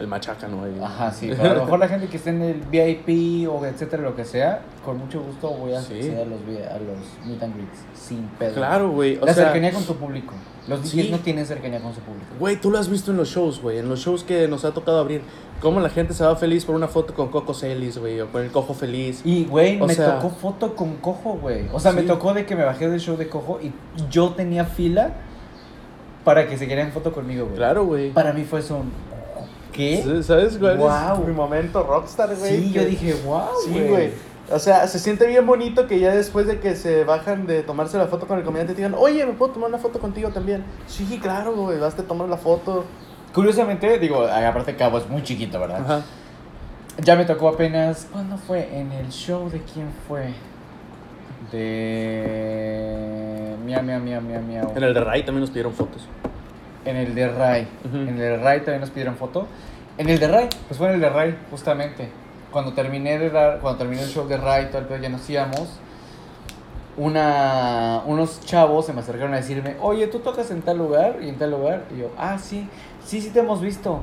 El machaca, ¿no? Ahí. Ajá, sí, pero a lo mejor la gente que esté en el VIP o etcétera, lo que sea, con mucho gusto voy a Sí. acceder a los, a los meet and greets, sin pedo. Claro, güey. La sea, cercanía con tu público. Los DJs Sí. no tienen cercanía con su público. güey, tú lo has visto en los shows, güey. En los shows que nos ha tocado abrir. Cómo la gente se va feliz por una foto con Coco Celis, güey. O con el cojo feliz. Y, güey, me sea- tocó foto con Cojo, güey. O sea, me Sí. tocó de que me bajé del show de Cojo y yo tenía fila para que se quieran foto conmigo, güey. Claro, güey. Para mí fue eso. ¿Qué? Sí, ¿Sabes cuál Guau. es mi momento rockstar, güey? Sí, Que- yo dije, wow, Sí, güey. O sea, se siente bien bonito que ya después de que se bajan de tomarse la foto con el comediante te digan, oye, ¿me puedo tomar una foto contigo también? Sí, claro, güey, vas a tomar la foto. Curiosamente, digo, aparte Cabo es muy chiquito, ¿verdad? Ajá. Ya me tocó apenas. ¿Cuándo fue? En el show de quién fue? De. Miau, miau, miau, miau, miau. En el de Ray también nos pidieron fotos. En el de Ray. Ujú. En el de Ray también nos pidieron foto. En el de Ray, pues fue en el de Ray, justamente. Cuando terminé de dar, cuando terminé el show de Ray, todo el pedo ya nos íbamos. Una, unos chavos se me acercaron a decirme, oye, ¿tú tocas en tal lugar y en tal lugar? Y yo, ah, sí, sí, sí te hemos visto.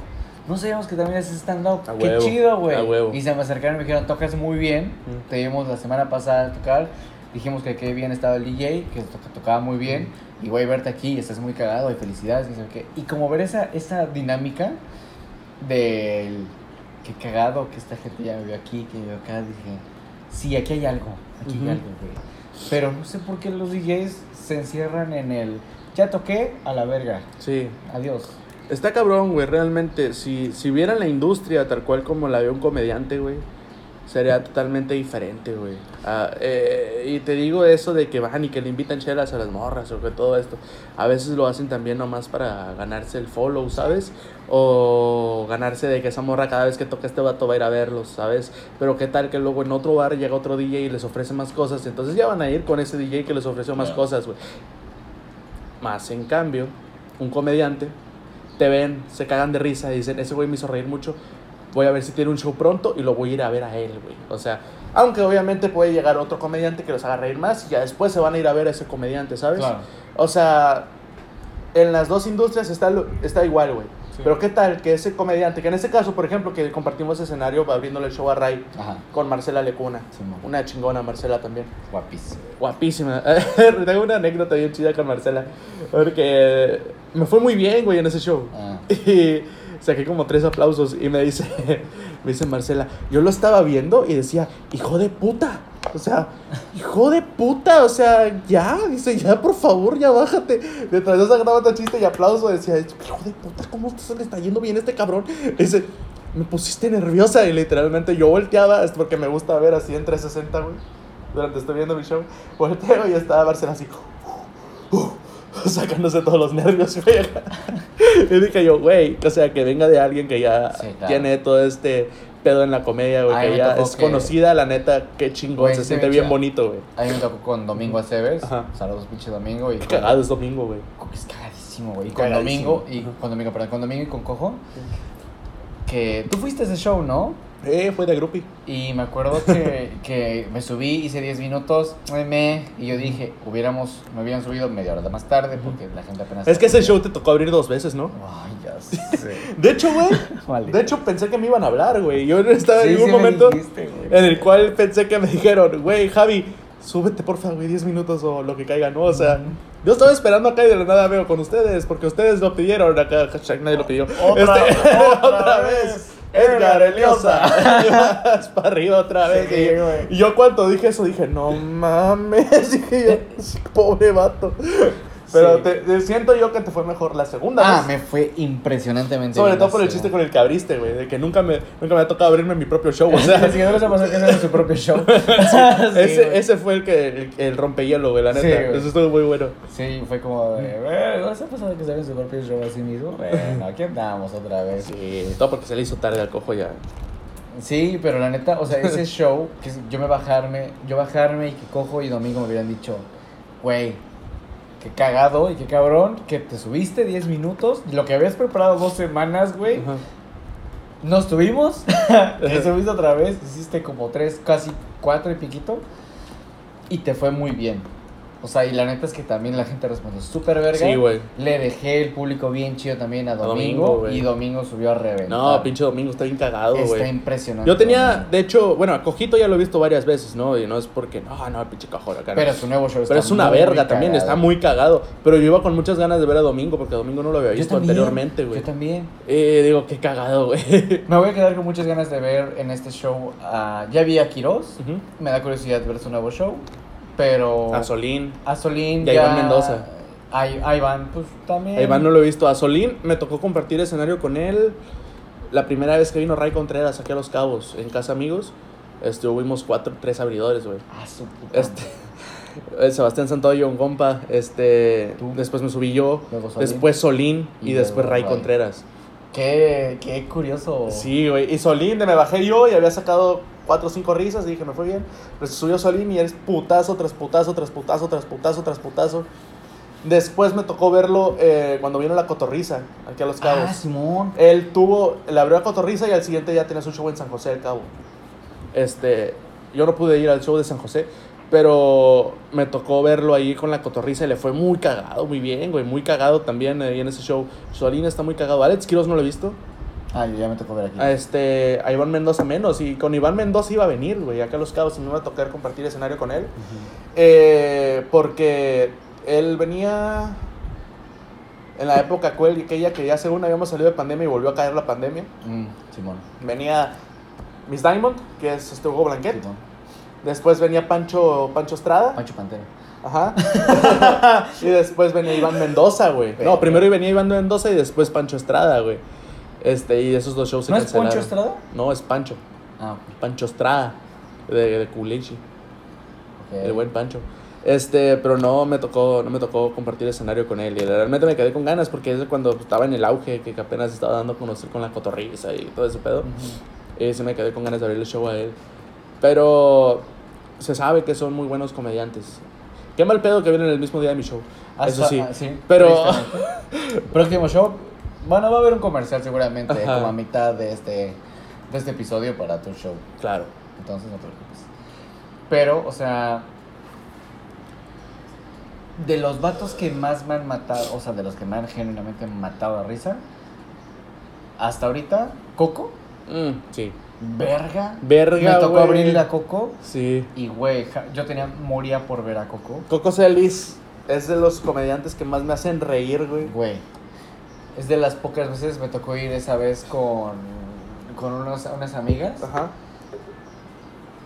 No sabíamos que también haces stand-up. Qué huevo, chido, güey. Y se me acercaron y me dijeron, tocas muy bien. Mm. Te vimos la semana pasada a tocar. Dijimos que qué bien estaba el DJ, que tocaba muy bien. Y a verte aquí, estás muy cagado y felicidades. Y, qué. y como ver esa, esa dinámica del que cagado que esta gente ya me vio aquí, que vio acá, dije, sí, aquí hay algo, aquí hay algo, güey. Pero no sé por qué los DJs se encierran en el, ya toqué, a la verga, Sí. adiós. Está cabrón, güey, realmente. Si, si vieran la industria tal cual como la ve un comediante, güey, sería totalmente diferente, güey. Ah, eh, y te digo eso de que van y que le invitan chelas a las morras o que todo esto. A veces lo hacen también nomás para ganarse el follow, ¿sabes? O ganarse de que esa morra cada vez que toca este vato va a ir a verlos, ¿sabes? Pero qué tal que luego en otro bar llega otro DJ y les ofrece más cosas. Entonces ya van a ir con ese DJ que les ofreció más cosas, güey. Más en cambio, un comediante te ven, se cagan de risa y dicen, ese güey me hizo reír mucho, voy a ver si tiene un show pronto y lo voy a ir a ver a él, güey. O sea, aunque obviamente puede llegar otro comediante que los haga reír más y ya después se van a ir a ver a ese comediante, ¿sabes? Claro. O sea, en las dos industrias está, está igual, güey. Sí. Pero qué tal que ese comediante, que en este caso, por ejemplo, que compartimos escenario abriéndole el show a Ray Ajá, con Marcela Lecuna. Sí. Una chingona Marcela también. guapísimo. Guapísima. Tengo una anécdota bien chida con Marcela. Porque me fue muy bien, güey, en ese show. Ah. Y saqué como tres aplausos y me dice, me dice Marcela, yo lo estaba viendo y decía, hijo de puta. O sea, hijo de puta, o sea, ya, dice, ya, por favor, ya bájate. Mientras yo sacaba otro chiste y aplauso, decía, hijo de puta, ¿cómo se le está yendo bien este cabrón? Dice, me pusiste nerviosa y literalmente yo volteaba, es porque me gusta ver así en 360, güey. Durante estoy viendo mi show, volteo y estaba Marcela así, sacándose todos los nervios, güey. Y dije yo, güey, o sea, que venga de alguien que ya Sí, claro. tiene todo este pedo en la comedia, güey, Ay, que ya es que- conocida, la neta, qué chingón, se siente bien bonito, güey. A mí me tocó con Domingo Aceves. Saludos, pinche Domingo. Y Qué cagado es domingo, güey. Es cagadísimo, güey. Y con. Domingo, y con Domingo, perdón, con Domingo y con Cojo. Que tú fuiste a ese show, ¿no? Eh, fue de groupie. Y me acuerdo que, que me subí, hice 10 minutos, me, y yo dije, hubiéramos, me hubieran subido media hora más tarde porque la gente apenas... Es que ese show te tocó abrir dos veces, ¿no? Ay, ya sé. De hecho, güey, Vale. de hecho pensé que me iban a hablar, güey. Yo estaba Sí, en un me momento dijiste, en el cual pensé que me dijeron, güey, Javi, súbete porfa, güey, 10 minutos o lo que caiga, ¿no? O sea, yo estaba esperando acá y de la nada veo con ustedes, porque ustedes lo pidieron acá, hashtag nadie lo pidió. Otra- Este, otra vez. Edgar Eliosa. Para arriba otra vez. Sí, y, güey. y yo cuando dije eso dije, no mames, dije yo, pobre vato. Pero Sí. te, te siento yo que te fue mejor la segunda Ah, vez. me fue impresionantemente Sobre bien todo por el ese, chiste con el que abriste, güey. De que nunca me, nunca me ha tocado abrirme mi propio show. O sea, Si no les ha pasado que hacen su propio show. ese, güey. ese fue el que el, el rompehielo, güey, la Sí, neta. güey. Eso estuvo muy bueno. Sí, fue como de, "Güey, ¿no les ha pasado que saben su propio show a sí mismo? Bueno, aquí andamos otra vez. Sí, todo porque se le hizo tarde al cojo ya. Sí, pero la neta, o sea, ese show, que yo me bajarme, yo bajarme y que cojo y domingo me hubieran dicho, güey, qué cagado y qué cabrón, que te subiste 10 minutos, lo que habías preparado dos semanas, güey, Ajá. nos tuvimos, te subiste otra vez, hiciste como tres, casi cuatro y piquito, y te fue muy bien. O sea, y la neta es que también la gente respondió súper verga. Sí, güey. Le dejé el público bien chido también a Domingo, Domingo, güey. y Domingo subió a reventar. No, pinche domingo está bien cagado, Está güey. impresionante. Yo tenía, de hecho, bueno, a Cojito ya lo he visto varias veces, ¿no? Y no es porque, no, no, el pinche cajón acá. Pero su nuevo show está Pero es una muy verga también, cagado. está muy cagado. Pero yo iba con muchas ganas de ver a Domingo porque a Domingo no lo había visto también, anteriormente, güey. Yo también. Eh, digo, qué cagado, güey. Me voy a quedar con muchas ganas de ver en este show. a- ya vi a Quiroz. Me da curiosidad ver su nuevo show. Pero. A Solín. A Solín. Y a ya- Iván Mendoza. A, a Iván, pues también. A Iván no lo he visto. A Solín me tocó compartir escenario con él. La primera vez que vino Ray Contreras aquí a Los Cabos, en Casa Amigos. Estuvimos cuatro, tres abridores, güey. Ah, su puta Este, Sebastián Santoyo, un compa. Este, Tú. después me subí yo. Luego Solín. Después Solín y, Y después Ray. Contreras. Qué, qué curioso. Sí, güey. Y Solín, de me bajé yo y había sacado cuatro o cinco risas y dije, me fue bien. Pero se subió Solín y eres putazo tras putazo, tras putazo, tras putazo, tras putazo. Después me tocó verlo eh, cuando vino la cotorriza aquí a Los Cabos. Ah, Simón. Él tuvo, le abrió a Cotorriza y al siguiente ya tenía su show en San José del Cabo. Este, yo no pude ir al show de San José, pero me tocó verlo ahí con la Cotorriza y le fue muy cagado, muy bien, güey, muy cagado también ahí en ese show. Solín está muy cagado. Alex Quiroz no lo he visto. Ah, yo ya me tocó ver aquí. A este, a Iván Mendoza menos. Y con Iván Mendoza iba a venir, güey, acá a Los Cabos y me iba a tocar compartir escenario con él. Eh, porque él venía en la época cuel- aquella que ya según habíamos salido de pandemia y volvió a caer la pandemia. Mm, Simón. Venía Miss Diamond, que es este Hugo Blanquet. Simón. Después venía Pancho, Pancho Estrada. Pancho Pantera. Ajá. y después venía Iván Mendoza, güey. No, primero venía Iván Mendoza y después Pancho Estrada, güey. Este, y esos dos shows se ¿No es cancelaron. Poncho Estrada? No, es Pancho. Ah, Pancho Estrada. De, de Culichi. El buen Pancho. Este, pero no me tocó, no me tocó compartir escenario con él. Y realmente me quedé con ganas porque es de cuando estaba en el auge, que apenas estaba dando a conocer con la cotorriza y todo ese pedo. Ujú. Y sí me quedé con ganas de abrirle show a él. Pero se sabe que son muy buenos comediantes. Qué mal pedo que vienen el mismo día de mi show. Eso Hasta- sí. ah, sí, Pero. Próximo show. Bueno, va a haber un comercial seguramente, Ajá. como a mitad de este, de este episodio para tu show. claro. Entonces no te preocupes. Pero, o sea. De los vatos que más me han matado, o sea, de los que me han genuinamente matado a risa, hasta ahorita, Coco, Mm, sí. verga. Verga, Me tocó abrirle a Coco Sí. y, güey, yo tenía, moría por ver a Coco. Coco Celis es de los comediantes que más me hacen reír, güey. Güey, es de las pocas veces me tocó ir esa vez con, con unos- unas amigas Ajá.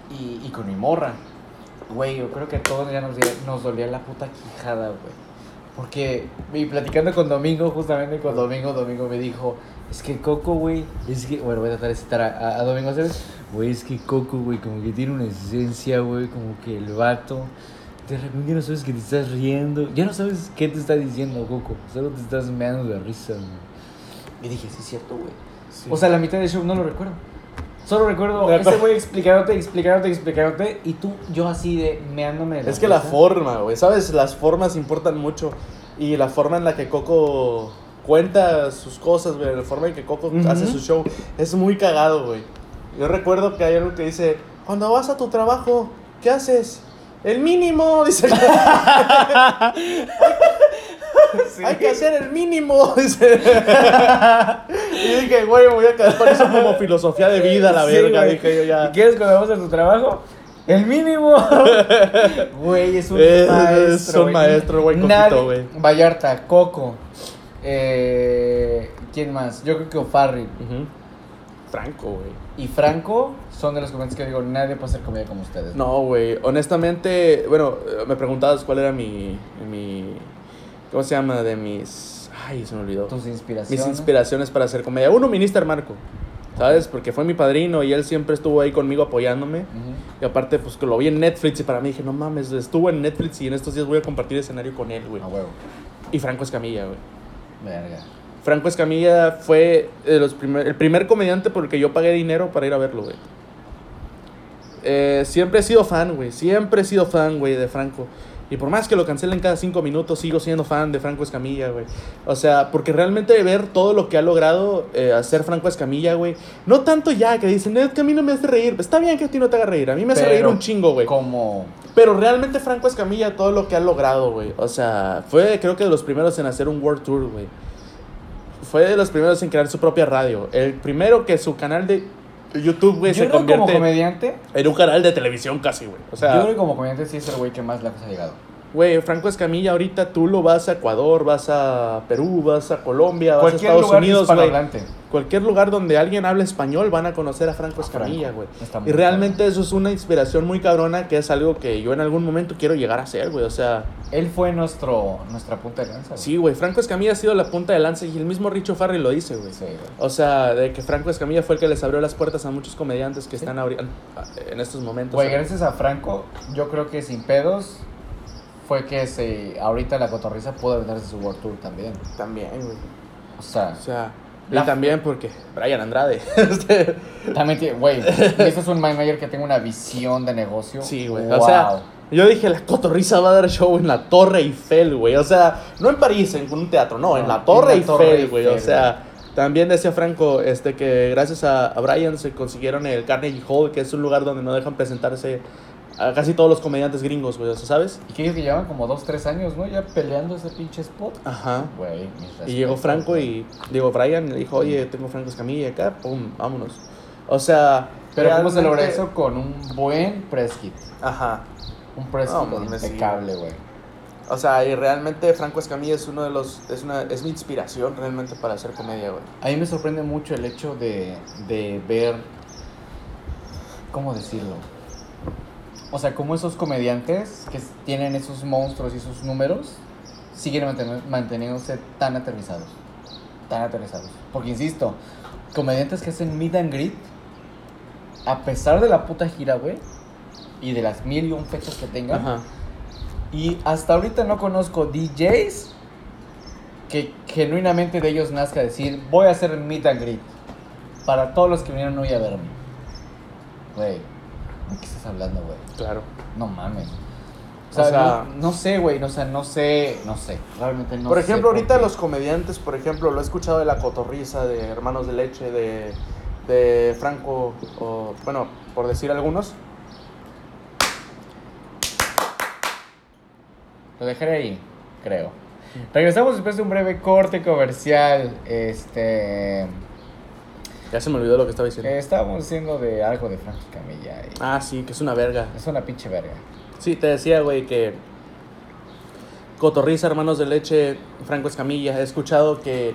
y, y con mi morra. Güey, yo creo que a todos ya nos, nos dolía la puta quijada, güey. Porque, y platicando con Domingo, justamente con Domingo, Domingo me dijo, es que Coco, güey, es que, bueno, voy a tratar de citar a, a- Domingo, ¿sabes? Güey, es que Coco, güey, como que tiene una esencia, güey, como que el vato, de repente ya no sabes que te estás riendo, ya no sabes qué te está diciendo Coco, solo te estás meando de risa. Y dije, sí es cierto, güey. Sí. O sea, la mitad del show no lo recuerdo. Solo recuerdo Me ese güey explicándote, explicándote, explicándote. Y tú, yo así de meándome. de Es que la risa. forma, güey, ¿sabes? Las formas importan mucho. Y la forma en la que Coco cuenta sus cosas, güey, la forma en que Coco Ujú. hace su show, es muy cagado, güey. Yo recuerdo que hay algo que dice, cuando vas a tu trabajo, ¿qué haces? El mínimo, dice. Hay que hacer el mínimo, dice. y dije, güey, voy a quedar con eso como filosofía de vida, la Sí, verga. güey. Dije yo ya. ¿Y quieres cuando vamos a tu trabajo? El mínimo. Güey, es un Es- maestro. es un maestro, güey, Coquito, güey. Vallarta, Coco. Eh, ¿Quién más? Yo creo que O'Farrill Ujú. Franco, güey. y Franco son de los comediantes que digo, nadie puede hacer comedia como ustedes. No, güey. Honestamente, bueno, eh, me preguntabas cuál era mi, mi. ¿Cómo se llama? De mis. Ay, se me olvidó. Tus inspiraciones. Mis inspiraciones para hacer comedia. Uno, Minister Marco. ¿Sabes? Porque fue mi padrino y él siempre estuvo ahí conmigo apoyándome. Y aparte, pues que lo vi en Netflix y para mí dije, no mames, estuvo en Netflix y en estos días voy a compartir escenario con él, güey. A huevo. Y Franco Escamilla, güey. Verga. Franco Escamilla fue de los primer- el primer comediante por el que yo pagué dinero para ir a verlo, güey. Eh, siempre he sido fan, güey. Siempre he sido fan, güey, de Franco. Y por más que lo cancelen cada cinco minutos, sigo siendo fan de Franco Escamilla, güey. O sea, porque realmente ver todo lo que ha logrado eh, hacer Franco Escamilla, güey. No tanto ya que dicen, es que a mí no me hace reír. Está bien que a ti no te haga reír. A mí me hace Pero reír un chingo, güey. Como. Pero realmente Franco Escamilla, todo lo que ha logrado, güey. O sea, fue creo que de los primeros en hacer un World Tour, güey. Fue de los primeros en crear su propia radio. El primero que su canal de YouTube, güey, Yo se que como convierte comediante. en un canal de televisión casi, güey. O yo sea, creo que como comediante sí es el güey que más lejos ha llegado. Güey, Franco Escamilla ahorita tú lo vas a Ecuador, vas a Perú, vas a Colombia, vas a Estados lugar Unidos, güey. Cualquier lugar donde alguien hable español van a conocer a Franco A Escamilla, güey. Y realmente eso es una inspiración muy cabrona que es algo que yo en algún momento quiero llegar a hacer, güey. O sea, Él fue nuestro, nuestra punta de lanza. güey. sí, güey. Franco Escamilla ha sido la punta de lanza y el mismo Richo Farrell lo dice, güey. Sí, güey. O sea, de que Franco Escamilla fue el que les abrió las puertas a muchos comediantes que Sí. están ahori- en estos momentos. Güey, gracias a Franco, yo creo que sin pedos fue que se, ahorita la cotorriza pudo aventarse su World Tour también. También, güey. O sea, O sea, Y también porque Brian Andrade. Este, También, tiene- güey, y eso es un manager que tenga una visión de negocio. sí, güey. Wow. O sea, yo dije, la cotorriza va a dar show en la Torre Eiffel, güey. O sea, no en París, en un teatro, no, en No, la Torre en la Torre Eiffel, güey. O sea, también decía Franco este, que gracias a, a Brian se consiguieron el Carnegie Hall, que es un lugar donde no dejan presentarse a casi todos los comediantes gringos, güey. O sea, ¿sabes? Y que ellos que llevan como dos, tres años, ¿no? Ya peleando ese pinche spot. Ajá. Güey, Y llegó Franco y, digo, Brian le dijo, oye, tengo Franco Escamilla acá, pum, vámonos. O sea... Pero ¿cómo se logra eso? Con un buen press kit. Ajá. Un press No, kit impecable, güey. O sea, y realmente Franco Escamilla es uno de los, es una, es mi inspiración realmente para hacer comedia, güey. A mí me sorprende mucho el hecho de, de ver, ¿cómo decirlo? O sea, como esos comediantes que tienen esos monstruos y esos números siguen manteniéndose tan aterrizados. Tan aterrizados. Porque, insisto, comediantes que hacen meet and greet, a pesar de la puta gira, güey, y de las mil y un fechas que tengan, Ajá. y hasta ahorita no conozco DJs que genuinamente de ellos nazca decir, voy a hacer meet and greet para todos los que vinieron hoy a verme. Güey, ¿de qué estás hablando, güey? Claro. No mames. O O sea, no, no sé, güey, no, o sea, no sé, no sé, realmente no por sé ejemplo, ahorita qué. los comediantes, por ejemplo, lo he escuchado de La Cotorriza, de Hermanos de Leche, de, de Franco, o, bueno, por decir algunos. Lo dejaré ahí, creo. Regresamos después de un breve corte comercial. Este. Ya se me olvidó lo que estaba diciendo. eh, estábamos diciendo de algo de Frankie Camilla. y Ah, sí, que es una verga. Es una pinche verga. Sí, te decía, güey, que Cotorriza, Hermanos de Leche, Franco Escamilla, he escuchado que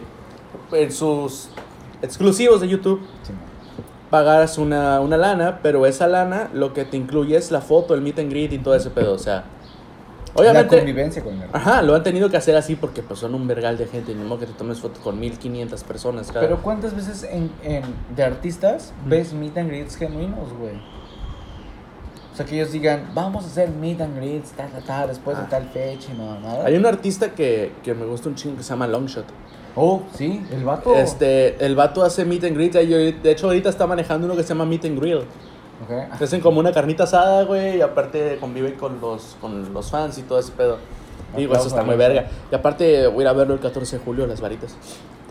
en sus exclusivos de YouTube Sí, pagas una, una lana, pero esa lana lo que te incluye es la foto, el meet and greet y todo ese pedo, o sea... La Obviamente... convivencia con el Ajá, lo han tenido que hacer así porque pues son un vergal de gente, ni modo que te tomes foto con 1500 personas cada... Pero ¿cuántas veces en, en- de artistas ves meet and greets genuinos, güey? O sea, que ellos digan, vamos a hacer meet and greets, ta, ta, ta, después de Ah. tal fecha y no, nada. Hay un artista que, que me gusta un chingo que se llama Longshot. Oh, sí, el vato. Este, el vato hace meet and greet, de hecho ahorita está manejando uno que se llama Meet and Grill. Ok. Hacen como una carnita asada, güey, y aparte conviven con los, con los fans y todo ese pedo. Digo, eso está muy verga. Y aparte voy a ir a verlo el 14 de julio, las varitas.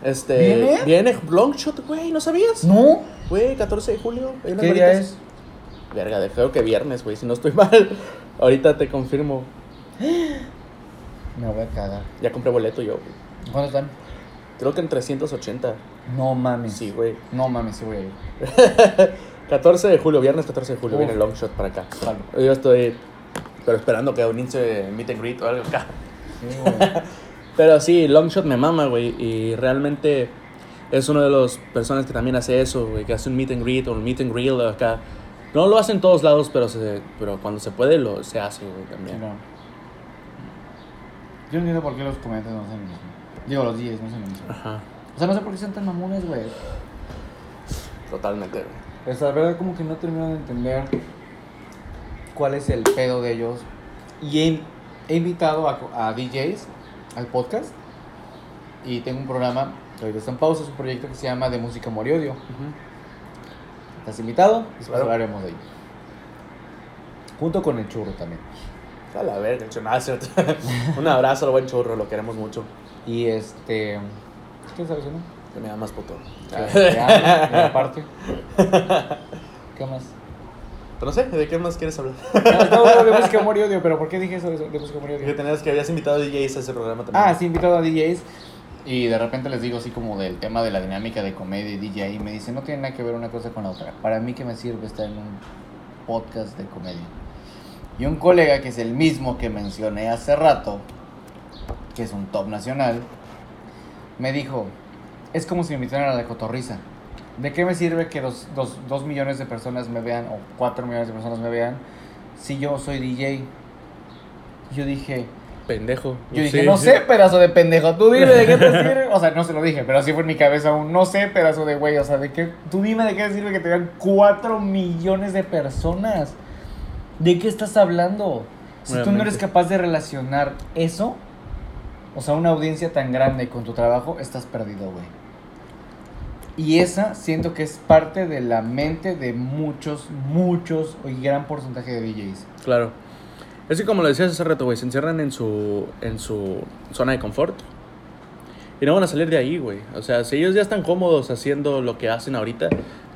Este, ¿Viene? Viene Longshot, güey, ¿no sabías? No, Güey, 14 de julio. hay unas ¿qué día es? Verga, de- creo que viernes, güey, si no estoy mal. Ahorita te confirmo. Me voy a cagar. Ya compré boleto yo, güey. ¿Cuándo están? Creo que en 380. No mames. Sí, güey. No mames, sí ir. 14 de julio, viernes 14 de julio, Uf. viene Longshot para acá. Yo estoy, pero esperando que unirse meet and greet o algo acá. Sí, güey. Pero sí, Longshot me mama, güey. Y realmente es uno de los personas que también hace eso, güey. Que hace un meet and greet o un meet and grill acá. No lo hace en todos lados, pero, se, pero cuando se puede, lo, se hace, güey, Sí, también. no. Yo no entiendo por qué los comediantes no hacen lo mismo. Digo, los 10 no hacen lo mismo. Ajá, O sea, no sé por qué son tan mamones, güey. totalmente, güey. Sea, la verdad como que no termino de entender cuál es el pedo de ellos. Y he, he invitado a, a DJs al podcast. Y tengo un programa que ahorita está en pausa, es un proyecto que se llama De Música Amor y Odio. ¿Estás invitado? Después Claro. hablaremos de ello. Junto con el churro también. A la verga, el. Ah. Un abrazo al buen churro, lo queremos mucho. Y este... ¿Qué sabes, no? Que me da más puto. Te aparte. ¿Qué más? Pero no sé, ¿de qué más quieres hablar? No, de música amor y odio, pero ¿por qué dije eso de de música amor y odio? Que tenías que habías invitado DJs a ese programa también. Ah, sí, invitado a DJs. Y de repente les digo así como del tema de la dinámica de comedia y DJ. Y me dicen, no tiene nada que ver una cosa con la otra. Para mí, que me sirve estar en un podcast de comedia? Y un colega que es el mismo que mencioné hace rato, que es un top nacional, me dijo: Es como si me invitaran a la cotorriza. ¿De qué me sirve que dos, dos, dos millones de personas me vean o cuatro millones de personas me vean si yo soy DJ? Yo dije, Pendejo. yo dije, Sí, no sí. sé, pedazo de pendejo, tú dime de qué te sirve. O sea, no se lo dije, pero así fue en mi cabeza un no sé, pedazo de güey. O sea, de qué, tú dime de qué te sirve que te vean 4 millones de personas. ¿De qué estás hablando? Si tú no eres capaz de relacionar eso, o sea, una audiencia tan grande con tu trabajo, estás perdido, güey. Y esa siento que es parte de la mente de muchos, muchos y gran porcentaje de DJs. Claro. Es que como lo decías hace rato, güey, se encierran en su, en su zona de confort. Y no van a salir de ahí, güey. O sea, si ellos ya están cómodos haciendo lo que hacen ahorita,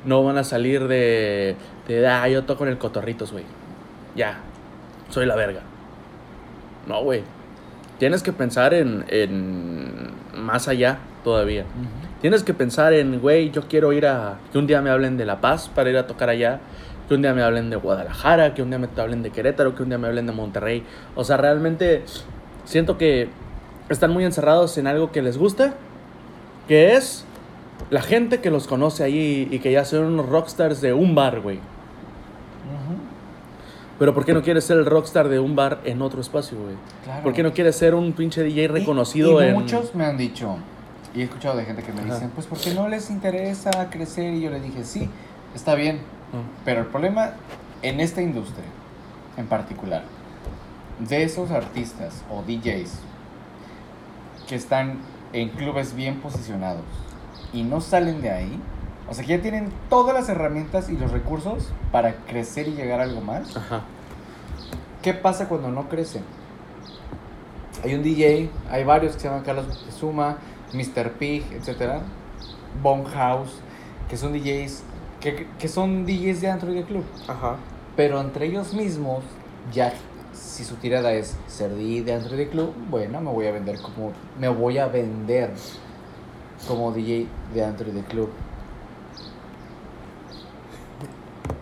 no van a salir de, de ah, yo toco en el cotorritos, güey. Ya, soy la verga. No, güey. Tienes que pensar en, en más allá todavía. Tienes que pensar en, güey, yo quiero ir a... Que un día me hablen de La Paz para ir a tocar allá. Que un día me hablen de Guadalajara. Que un día me hablen de Querétaro. Que un día me hablen de Monterrey. O sea, realmente siento que están muy encerrados en algo que les gusta. Que es la gente que los conoce ahí y que ya son unos rockstars de un bar, güey. Pero ¿por qué no quieres ser el rockstar de un bar en otro espacio, güey? Claro. ¿Por qué no quieres ser un pinche DJ reconocido y, y en... muchos me han dicho, y he escuchado de gente que me Ajá. dicen, pues porque no les interesa crecer. Y yo le dije, sí, está bien. Ah, Pero el problema en esta industria, en particular, de esos artistas o DJs que están en clubes bien posicionados y no salen de ahí, o sea que ya tienen todas las herramientas y los recursos para crecer y llegar a algo más. Ajá. ¿Qué pasa cuando no crecen? Hay un DJ, hay varios que se llaman Carlos Suma, Mr. Pig, etc. House, que son DJs, que, que son DJs de antro y de club. Ajá. Pero entre ellos mismos, ya si su tirada es ser DJ de antro y de club, bueno, me voy a vender como, me voy a vender como DJ de antro y de club.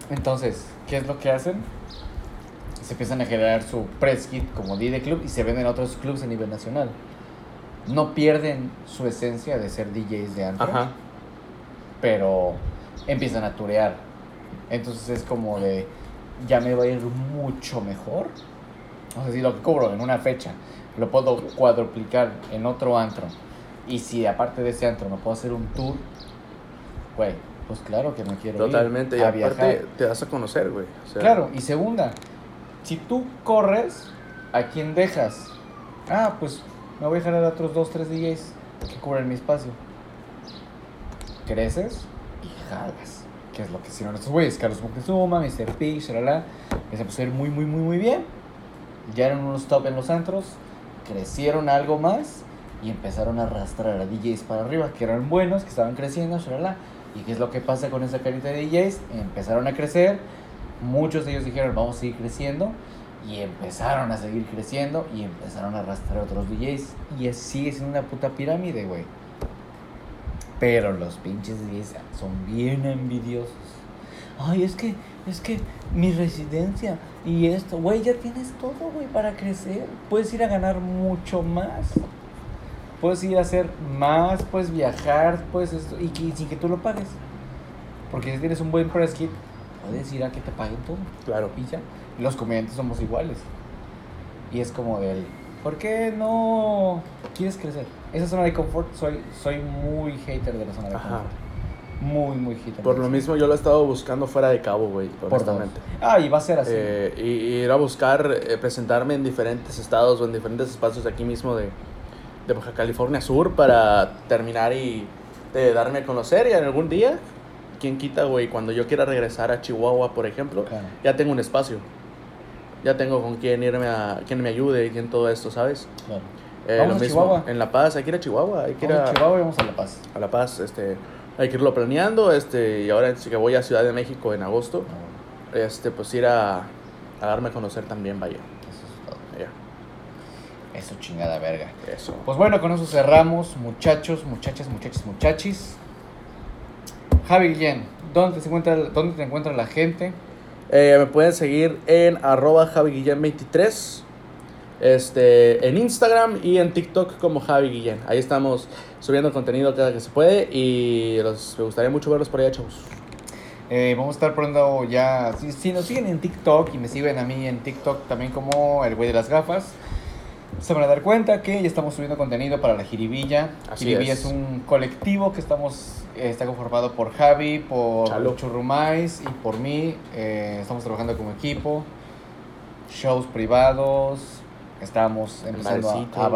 Entonces, ¿qué es lo que hacen? Se empiezan a generar su press kit como DJ de club y se venden a otros clubs a nivel nacional. No pierden su esencia de ser DJs de antro, Ajá. pero empiezan a turear. Entonces es como de, ya me va a ir mucho mejor. O sea, si lo cobro en una fecha lo puedo cuadruplicar en otro antro. Y si aparte de ese antro me puedo hacer un tour, güey, pues claro que me quiero ir Totalmente. Y a aparte viajar. te vas a conocer, güey. O sea, Claro, y segunda, si tú corres, ¿a quién dejas? Ah, pues me voy a dejar a otros dos, tres DJs que cubren mi espacio. Creces y jalas. Que es lo que hicieron estos güeyes. Carlos Moctezuma, Mr. Pig, shalala. Que se pusieron muy, muy, muy, muy bien. Ya eran unos top en los antros. Crecieron algo más. Y empezaron a arrastrar a DJs para arriba. Que eran buenos, que estaban creciendo, shalala. ¿Y qué es lo que pasa con esa carita de DJs? Empezaron a crecer. Muchos de ellos dijeron, vamos a seguir creciendo. Y empezaron a seguir creciendo. Y empezaron a arrastrar a otros DJs. Y es- sigue siendo una puta pirámide, güey. Pero los pinches DJs son bien envidiosos. Ay, es que, es que mi residencia y esto, güey, ya tienes todo, güey, para crecer. Puedes ir a ganar mucho más. Puedes ir a hacer más, puedes viajar, puedes esto, y, y sin que tú lo pagues. Porque si tienes un buen press kit, puedes ir a que te paguen todo. Claro. Y ya. Los comediantes somos iguales. Y es como del, ¿por qué no quieres crecer? Esa zona de confort, soy, soy muy hater de la zona de Ajá. confort. Muy, muy hater. Por lo mismo yo lo he estado buscando fuera de cabo, güey, Por honestamente. Ah, y va a ser así. Eh, y, y ir a buscar eh, presentarme en diferentes estados o en diferentes espacios de aquí mismo de, de Baja California Sur para terminar y de darme a conocer y en algún día, quién quita, güey, cuando yo quiera regresar a Chihuahua, por ejemplo, Claro. ya tengo un espacio. Ya tengo con quién irme a, quién me ayude y quién todo esto, ¿sabes? Claro. Eh, Vamos lo a mismo Chihuahua. en La Paz, hay que ir a Chihuahua, hay que ir Vamos a, a Chihuahua y vamos a La Paz. a La Paz, este, hay que irlo planeando, este, y ahora sí que voy a Ciudad de México en agosto, Ah, este, pues ir a, a darme a conocer también, vaya. Eso es todo. Eso chingada verga. eso. Pues bueno, con eso cerramos, muchachos, muchachas, muchachos, muchachis. Javi Guillén, ¿dónde te encuentra, dónde te encuentra la gente? Eh, me pueden seguir en arroba javiguillén23. Este, en Instagram y en TikTok como Javi Guillén. Ahí estamos subiendo contenido cada que se puede y los, me gustaría mucho verlos por allá, chavos. Eh, vamos a estar poniendo ya. Si, si nos siguen en TikTok y me siguen a mí en TikTok también como el güey de las gafas, se van a dar cuenta que ya estamos subiendo contenido para la Jiribilla. Así Jiribilla es. es. un colectivo que estamos eh, está conformado por Javi, por Chalo. Churrumais y por mí. Eh, estamos trabajando como equipo. Shows privados, Estamos empezando a, a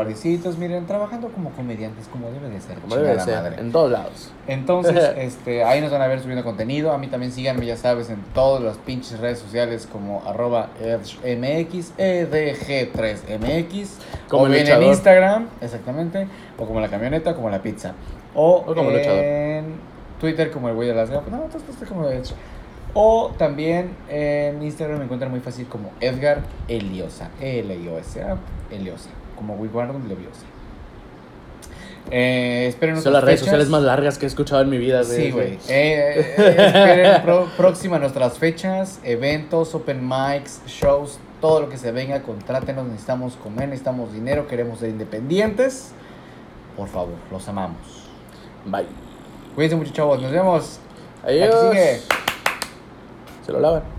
miren, trabajando como comediantes, como debe de ser. Como debe de ser, madre. en todos lados. Entonces, este, ahí nos van a ver subiendo contenido. A mí también síganme, ya sabes, en todas las pinches redes sociales como arroba edgemx, edg3mx. Como o bien en. Instagram, exactamente. O como la camioneta, como la pizza. O, O como en Twitter como el güey de las gafas. No, entonces estoy como Edge. O también en Instagram me encuentran muy fácil como Edgar Eliosa. E-L-I-O-S-A. Eliosa. Como Wigwardon Leviosa. Eh, esperen Son las redes sociales más largas que he escuchado en mi vida. Sí, güey. Eh, eh, esperen pro- próxima nuestras fechas, eventos, open mics, shows, todo lo que se venga, contrátenos, necesitamos comer, necesitamos dinero, queremos ser independientes. Por favor, los amamos. Bye. Cuídense mucho, chavos. Nos vemos. Adiós. Se lo lavan.